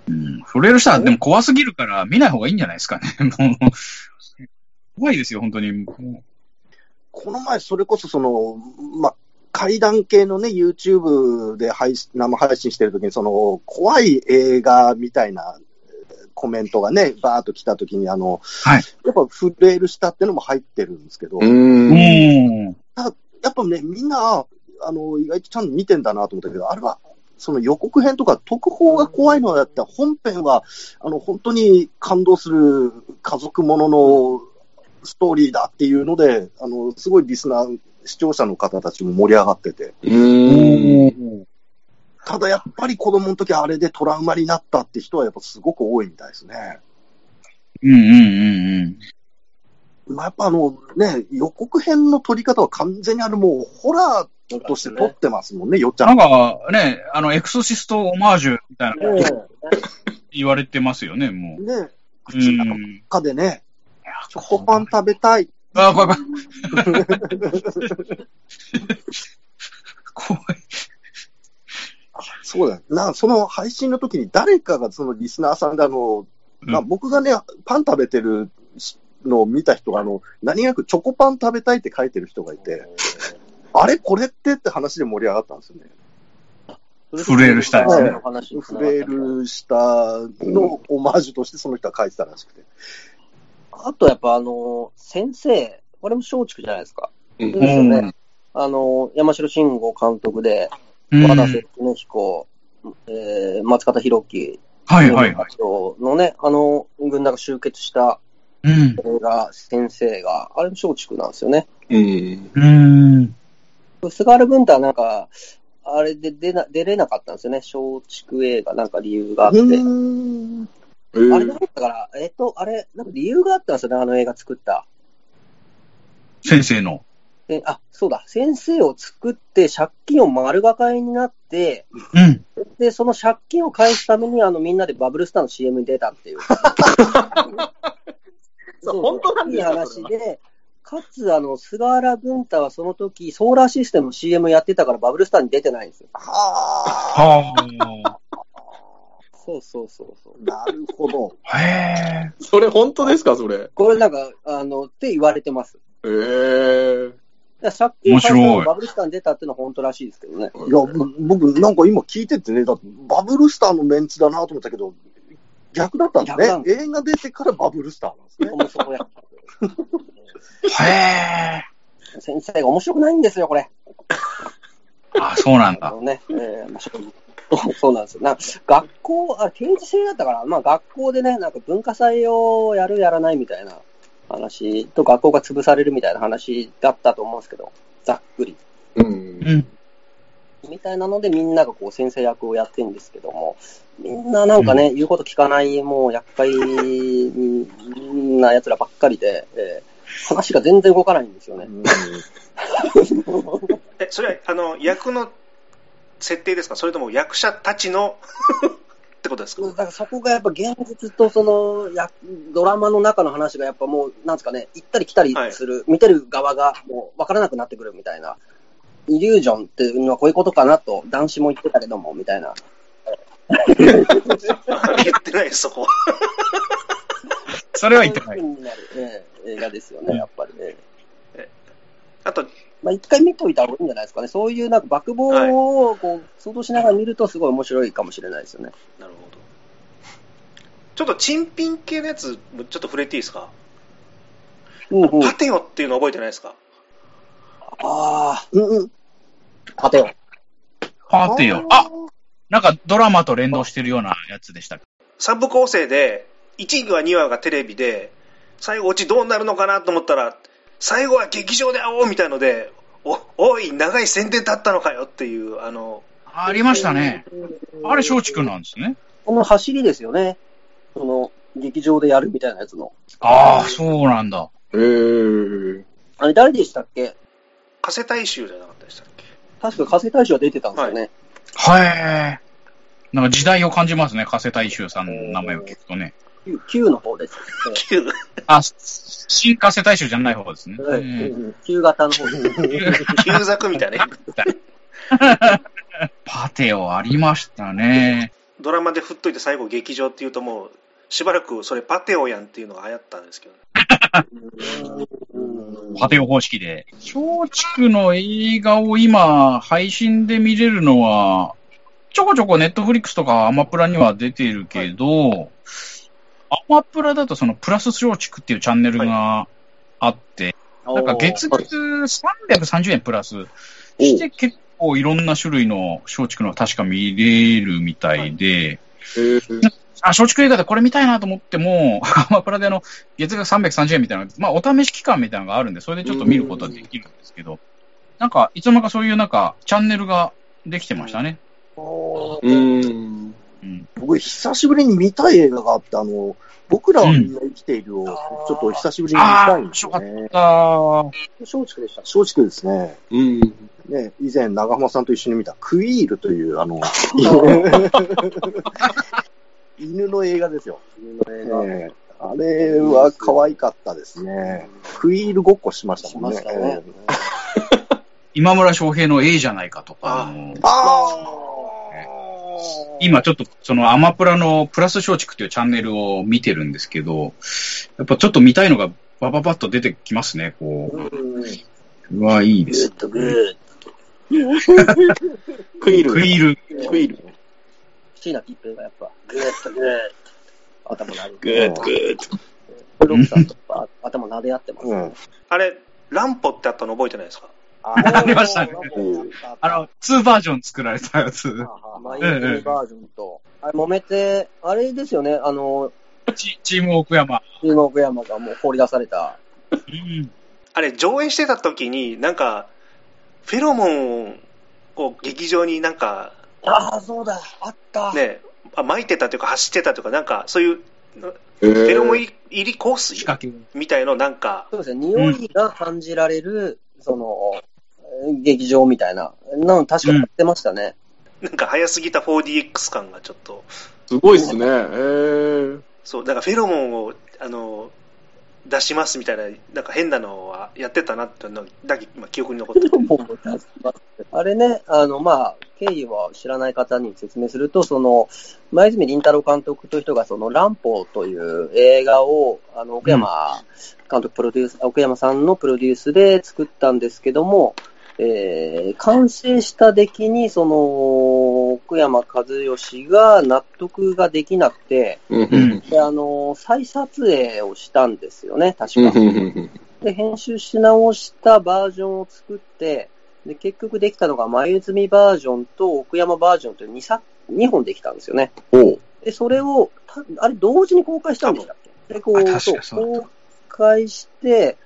うん、震える人はでも怖すぎるから見ない方がいいんじゃないですかね。もう怖いですよ、本当に。もこの前、それこそその、ま、怪談系のね、YouTube で配信生配信してるときに、その、怖い映画みたいなえーコメントがね、バーっと来たときに、あの、はいやっぱ震える下ってのも入ってるんですけど、うやーん。うっぱね、みんな、あの、意外とちゃんと見てんだなと思ったけど、あれは、その予告編とか特報が怖いのだったら、本編は、あの、本当に感動する家族もののストーリーだっていうので、あの、すごいリスナー、視聴者の方たちも盛り上がってて。ただやっぱり子供の時あれでトラウマになったって人はやっぱすごく多いみたいですね。うんうんうんうん。まあ、やっぱあのね、予告編の撮り方は完全にあれもうホラーとして撮ってますもんね、よっちゃ。なんんかね、あの、エクソシストオマージュみたいなええ言われてますよね、もう。ね、う口のん。中でね、チョコパン食べたい。あ、怖い怖い。*laughs* 怖い。そうだよ。な、その配信の時に誰かがそのリスナーさんであの、まあ、うん僕がね、パン食べてるのを見た人が、あの、何気なくチョコパン食べたいって書いてる人がいて、あれこれってって話で盛り上がったんですよね。フレールしたですねフレールしたのオマージュとしてその人は書いてたらしくて。あとやっぱあの、先生、これも松竹じゃないですか。うんですよね。あの、山城慎吾監督で、うん和田節恒彦、えー、松方弘樹、はいはいはい。のね、あの、軍団が集結したうん。映画、先生が、あれも松竹なんですよね。うん。うん。菅原文太はなんか、あれで出な出れなかったんですよね。松竹映画、なんか理由があって。えーあれだったから、えっと、あれ、なんか理由があったんですよね、あの映画作った。先生の。であ、そうだ、先生を作って借金を丸がかりになって、うん。で、その借金を返すために、あの、みんなでバブルスターの CM に出たっていう。*laughs* そう本当なんいいですか話で、かつ、あの、菅原文太はその時、ソーラーシステムの CM やってたからバブルスターに出てないんですよ。はは *laughs* そうそうそうそう。あ、なるほど。あ。へえ。それ本当ですか、それ。これなんか、あの、って言われてます。えー。だから借金面白いにバブルスターに出たっていうのは本当らしいですけどね。いや、ぼ僕、なんか今聞いててね、だってバブルスターのメンツだなと思ったけど、逆だったんですね。映画出てからバブルスターなんですね。面白いやへえ。先生が面白くないんですよ、これ。あ、そうなんだ。ね、えーまあ、そう *laughs* そうなんですよ。なんか学校、あれ、定時制だったから、まあ学校でね、なんか文化祭をやるやらないみたいな話と、学校が潰されるみたいな話だったと思うんですけど、ざっくり。うんう。ん。みたいなので、みんながこう先生役をやってるんですけども、みんななんかね、言うこと聞かない、もう厄介な奴らばっかりで、えー話が全然動かないんですよね。*laughs* え、それは、あの、役の設定ですか？それとも役者たちの *laughs* ってことですか？だからそこがやっぱ現実とそのやドラマの中の話がやっぱもう、なんですかね、行ったり来たりする、見てる側がもう分からなくなってくるみたいな。イリュージョンっていうのはこういうことかなと、男子も言ってたけども、みたいな。言ってないです、そこ。*laughs* それは言ってない。*laughs* 映画ですよね、やっぱりね。あと、まあ、一回見といた方がいいんじゃないですかね。そういうなんか、爆暴をこう想像しながら見るとすごい面白いかもしれないですよね。なるほど。ちょっと珍品系のやつ、ちょっと触れていいですか、うんうん。パテオっていうの覚えてないですか？あうんうん。あ、パテオ。パーティーよ。あ、なんかドラマと連動してるようなやつでしたっけ？3部構成で、1話、2話がテレビで、最後、オチどうなるのかなと思ったら、最後は劇場で会おうみたいので、お、おい、長い宣伝だったのかよっていう、あの、ありましたね。あれ、松竹なんですね。この走りですよね。その、劇場でやるみたいなやつの。ああ、そうなんだ。えー。あれ誰でしたっけ？加瀬大衆じゃなかったでしたっけ？確か加瀬大衆は出てたんですよね。はい。なんか時代を感じますね、加瀬大衆さんの名前を聞くとね。Q, Q の方です。9あ、新加瀬大衆じゃない方ですね。ええうん、Q 型の方です。旧作みたいなね。パテオありましたね。ドラマで振っといて最後劇場っていうともう、しばらくそれパテオやんっていうのが流行ったんですけど、パテオ方式で。松竹の映画を今、配信で見れるのは、ちょこちょこネットフリックスとかアマプラには出てるけど、アマプラだとそのプラス松竹っていうチャンネルがあって、なんか月額330円プラスして結構いろんな種類の松竹の確か見れるみたいで、えーあ、松竹映画でこれ見たいなと思っても、*laughs* アマプラであの、月額330円みたいな、まあ、お試し期間みたいなのがあるんで、それでちょっと見ることはできるんですけど、なんか、いつの間にかそういうなんか、チャンネルができてましたね。うん。うん。僕、久しぶりに見たい映画があって、あの、僕らはみんな生きているを、ちょっと久しぶりに見たいんですよね。あ松竹でした。松竹ですね。うん。ね、以前、長浜さんと一緒に見たクイールという、あの、*laughs* 犬の映画ですよ。映画ええあれは可愛かったですね。クイールごっこしましたもんね。ねええ *laughs* 今村翔平の A じゃないかとか、ああのあ今ちょっとそのアマプラのプラス松竹っていうチャンネルを見てるんですけど、やっぱちょっと見たいのがバババッと出てきますね、こうう。うわ、いいです。グックイール。クイール。クイール。椎名桔平がやっぱ、グッドグッド頭なでグッドグッド。ロックさんと頭撫で合ってますね。うん。あれ、ランポってあったの覚えてないですかあありましたねうんあの、2バージョン作られたやつ。マイナーバージョンと、あれ揉めて、あれですよね、あの、チチーム奥山。チーム奥山がもう放り出された。うん。あれ、上映してた時に、なんか、フェロモンを劇場になんか、ああ、そうだ、あった。ね、あ撒いてたというか走ってたというか、なんか、そういう、フフェロモン入り香水。みたいのなんか、そうですね、匂いが感じられる、その、劇場みたいな、なの確かやってましたね。なんか早すぎた 4DX 感がちょっと、すごいっすね。えー。そう、だからフェロモンを、あの、出しますみたいな、なんか変なのはやってたなっていうのだけ今記憶に残ってて。あれね、あの、まあ、経緯は知らない方に説明すると、その、前泉林太郎監督という人が、その、乱歩という映画を、あの、奥山監督プロデュース、奥山さんのプロデュースで作ったんですけども、えー、完成した出来に、その、奥山和義が納得ができなくて。で、あの、再撮影をしたんですよね、確うん。か。うん。で、編集し直したバージョンを作って、で、結局できたのが、前泉バージョンと奥山バージョンという 2, 作2本できたん。ですよね。で、それを、たあれ、同時に公開したん。でしたっけで、こう、そう公開して、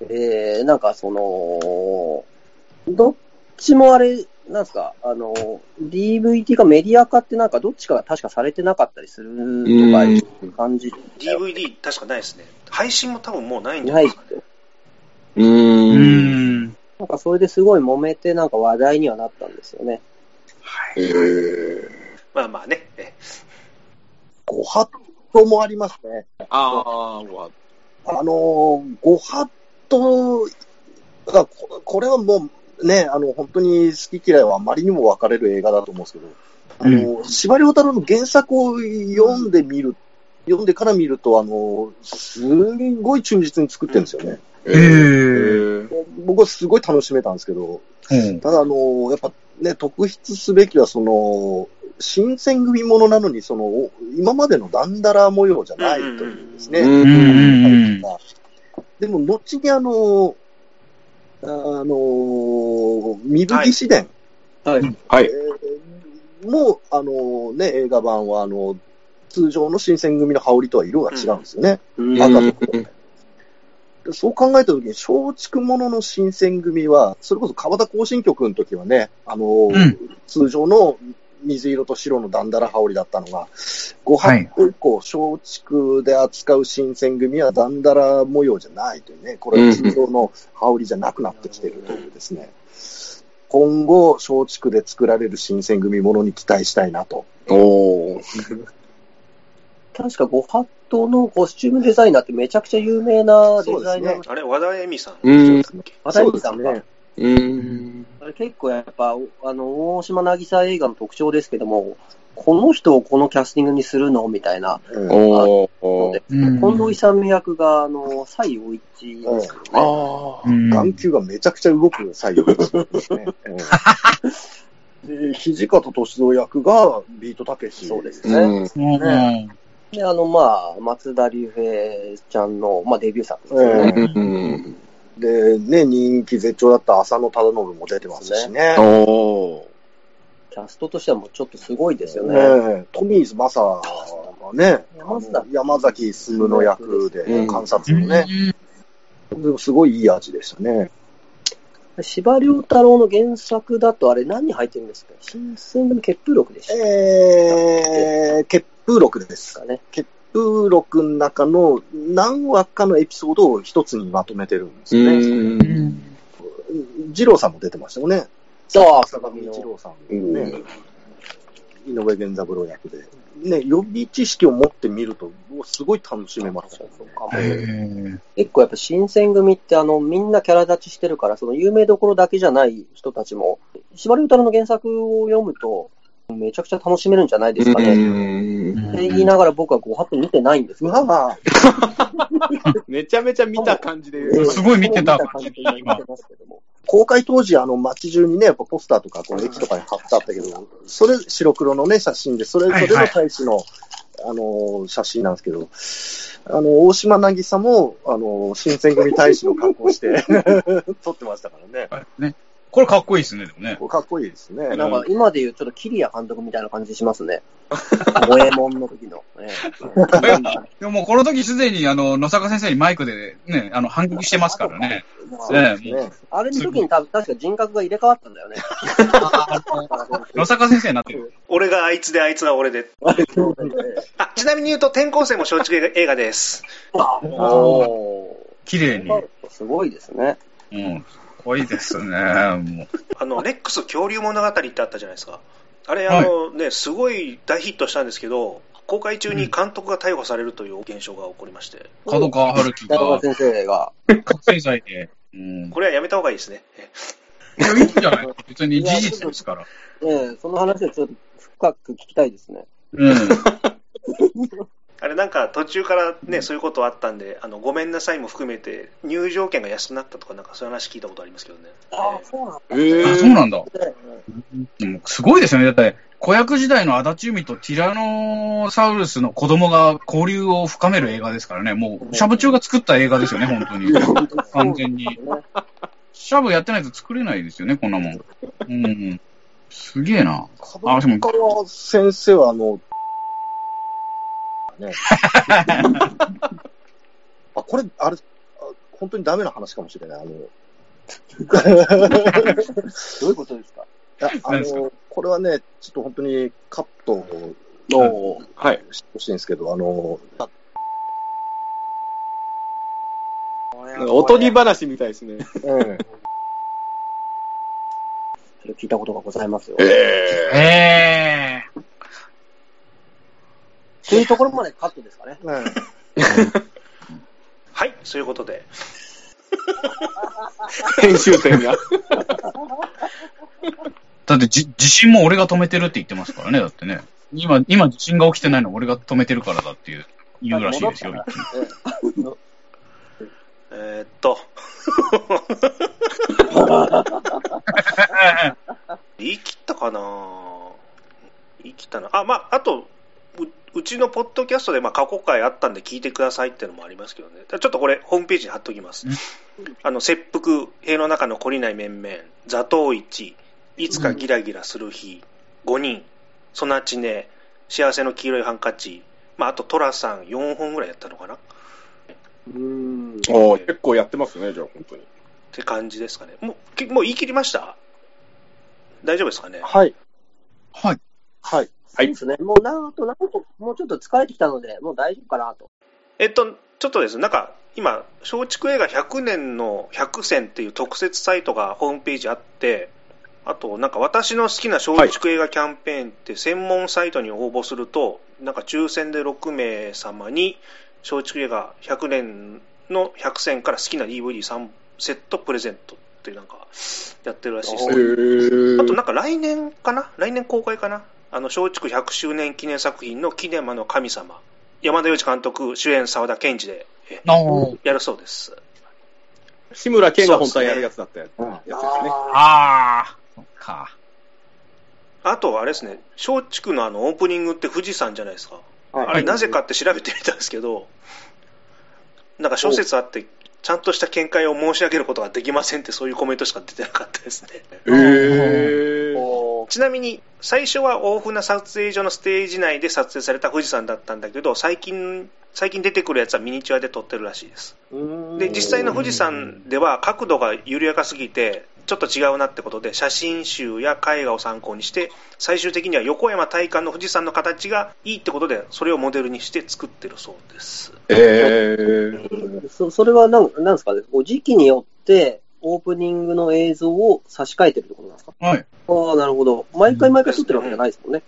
えー、なん。かその、どっちもあれ、なんですか、あの、DVD かメディア化ってなんかどっちかが確かされてなかったりするとかいう感じ。DVD 確かないですね。配信も多分もうないんじゃなないいですか？ね。う。うんん。なんかそれですごい揉めてなんか話題にはなったんですよね。えー。まあまあね。えご法度もありますね。ああ、わあのー、ご法度が、ここれはもうね、あの、本当に好き嫌いはあまりにも分かれる映画だと思うんですけど、あの、司馬遼太郎の原作を読んでみる、読んでから見ると、あの、すんごい忠実に作ってるんですよね。えへー。僕はすごい楽しめたんですけど、うん。ただ、あの、やっぱね、特筆すべきは、その、新選組ものなのに、その、今までのダンダラ模様じゃないというですね。うんうんうんでも、後にあの、あの、水木紫伝、はい。はい。えーもう、あのね、映画版は、あの、通常の新選組の羽織とは色が違うんですよね。うん赤と黒でそう考えたときに、松竹ものの新選組は、それこそ川田行進曲の時はね、あの、ん通常の水色と白のダンダラ羽織だったのが、ごはい発以降、松竹で扱う新選組はダンダラ模様じゃないというね、これは通常の羽織じゃなくなってきているというですね、今後、松竹で作られる新選組ものに期待したいなと。おー。*laughs* 確かご法度のコスチュームデザイナーってめちゃくちゃ有名なデザイナーのあれ、和田恵美さん。うん。渡辺さんが、うん。あれ結構やっぱ、あの、大島渚映画の特徴ですけども、この人をこのキャスティングにするのみたいな。うんおー。ので、うん近藤勇役が、あの、西洋一ですよね。ああ。うん眼球がめちゃくちゃ動く採用ですね。*laughs* うんで、土方歳三役がビートたけし。そうですうん。うんで、あの、まあ、松田龍平ちゃんの、まあ、デビュー作ですよね。で、ね、人気絶頂だった浅野忠信も出てますしね。おー。キャストとしてはもうちょっとすごいですよね。ねトミーズ・マサがね、山崎山崎進の役でうん観察のね、でもすごいいい味でしたね。司馬遼太郎の原作だとあれ何入ってるんですか？新選組血風録でしたえー、血風録です。かね。血風録の中の何話かのエピソードを一つにまとめてるんですよね。うん。二郎さんも出てましたよね。そう、坂上一郎さんうんね、井上源三郎役で。ね、予備知識を持ってみると、すごい楽しめますよそうかもへー結構やっぱ新選組ってあの、みんなキャラ立ちしてるから、その有名どころだけじゃない人たちも、司馬遼太郎の原作を読むと、めちゃくちゃ楽しめるんじゃないですかね。うんって言いながら僕は5発見てないんですけど。まあまあ、めちゃめちゃ見た感じで。すごい見てた感じで。公開当時、あの、街中にね、やっぱポスターとか、こう、駅とかに貼ってあったけど、それ、白黒のね、写真で、それぞれの大使の、あの、写真なんですけど、あの、大島渚も、あの、新選組大使の格好して、*laughs* 撮ってましたからね。ね。これかっこいいですね、でもね。かっこいいですね。なんか今で言うちょっとキリヤ監督みたいな感じしますね。*laughs* 五右衛門の時の。ねでももうこの時すでに、あの、野坂先生にマイクでね、あの、反撃してますからね。そうですね。あれの時に多分確か人格が入れ替わったんだよね。*laughs* 野坂先生になってる。俺があいつであいつが俺で。あ、ちなみに言うと転校生も松竹映画です。お綺麗に。すごいですね。うん。かっこいいですね。もう。あの、レックス恐竜物語ってあったじゃないですか。あれ、あのね、すごい大ヒットしたんですけど、公開中に監督が逮捕されるという現象が起こりまして、角川春樹が北川先生が。覚醒剤で。うん。これはやめた方がいいですね。いや、いいんじゃない？別に事実ですから。ねえその話をちょっと深く聞きたいですね。うん。*laughs* あれなんか途中からね、そういうことあったんで、あの、ごめんなさいも含めて、入場券が安くなったとか、なんかそういう話聞いたことありますけどね。あえそうなんだ。えあ、そうなんだ。ね *laughs* でもすごいですよね。だって、子役時代の足立海とティラノサウルスの子供が交流を深める映画ですからね。もう、シャブ中が作った映画ですよね、本当に。*laughs* 完全に。シャブやってないと作れないですよね、こんなもん。うん。すげえな。あ、でも、先生は、あの、ね。*laughs* あ、これ、あれ、あ本当にダメな話かもしれない。あの、*laughs* どういうことですか？いやあの、これはね、ちょっと本当にカットをおーはい。してほしいんですけど、あの、おとぎ話みたいですね。うん、*laughs* それ聞いたことがございますよ。えええというところまでカットですかね。*laughs* うんはい、そういうことで。*laughs* 編集点が。*laughs* だってじ、地震も俺が止めてるって言ってますからね、だってね。今、今地震が起きてないの俺が止めてるからだっていう、言うらしいですよ。えーっと。言い切ったかな言い切ったな。あ、まあ、あと、ううちのポッドキャストでまあ過去回あったんで聞いてくださいっていうのもありますけどね。ちょっとこれ、ホームページに貼っときます。あの、切腹、塀の中の懲りない面々、座頭市、いつかギラギラする日、5人、ソナチネ、幸せの黄色いハンカチ、まあ、あとトラさん4本ぐらいやったのかなっうん。おー結構やってますね、じゃあ、本当に。て感じですかね。もう、けもう言い切りました？大丈夫ですかね？はい、はい。はい。そうですね。もうなんと、なんと、もうちょっと疲れてきたので、もう大丈夫かなと。えっと、ちょっとですね、なんか、今、松竹映画100年の100選っていう特設サイトがホームページあって、あと、なんか私の好きな松竹映画キャンペーンって専門サイトに応募すると、なんか抽選で6名様に松竹映画100年の100選から好きな DVD3 セットプレゼントっていうなんかやってるらしいですね。ーあとなんか来年かな来年公開かなあの、松竹100周年記念作品のキネマの神様。山田洋次監督、主演沢田研二でやるそうです。志村けんが本当はやるやつだったやつうんやつですね。ああ、か。あと、あれですね、松竹のあのオープニングって富士山じゃないですか。はいあれなぜかって調べてみたんですけど、なんか諸説あって、ちゃんとした見解を申し上げることができませんってそういうコメントしか出てなかったですね。へー。おちなみに、最初は大船撮影所のステージ内で撮影された富士山だったんだけど、最近、最近出てくるやつはミニチュアで撮ってるらしいです。で、実際の富士山では角度が緩やかすぎて、ちょっと違うなってことで、写真集や絵画を参考にして、最終的には横山大観の富士山の形がいいってことで、それをモデルにして作ってるそうです。えー。そそれはなんなんですかね、こう時期によって、オープニングの映像を差し替えてるってことなんですか？はい。ああ、なるほど。毎回毎回撮ってるわけじゃないですもんね。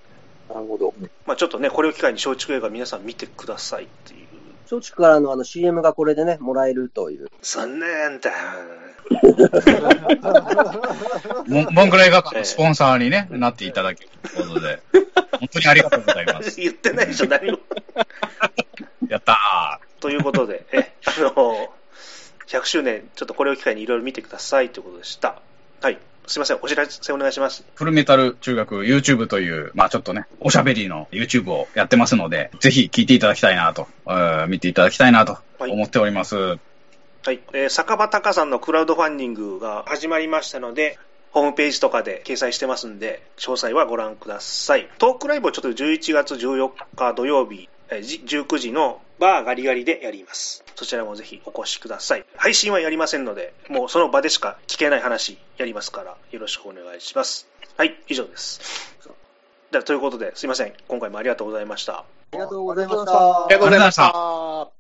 なるほど。まあちょっとね、これを機会に松竹映画皆さん見てくださいっていう。松竹からのあの CM がこれでね、もらえるという。残念だ。モンモンクラ映画館のスポンサーに、ね、なっていただけるということで、*laughs* 本当にありがとうございます。言ってないでしょ、何も。*laughs* やったということで、え、あの、100周年、ちょっとこれを機会にいろいろ見てくださいということでした。はい。すいません、お知らせお願いします。ーフルメタル中学 YouTube という、まあちょっとね、おしゃべりの YouTube をやってますので、ぜひ聞いていただきたいなと、えー見ていただきたいなと思っております。はい。えー酒場隆さんのクラウドファンディングが始まりましたので、ホームページとかで掲載してますんで、詳細はご覧ください。トークライブをちょっと11月14日土曜日、19時のバーガリガリでやります。そちらもぜひお越しください。配信はやりませんので、もうその場でしか聞けない話やりますから、よろしくお願いします。はい、以上です。ではということで、すいません。今回もありがとうございました。ありがとうございました。ありがとうございました。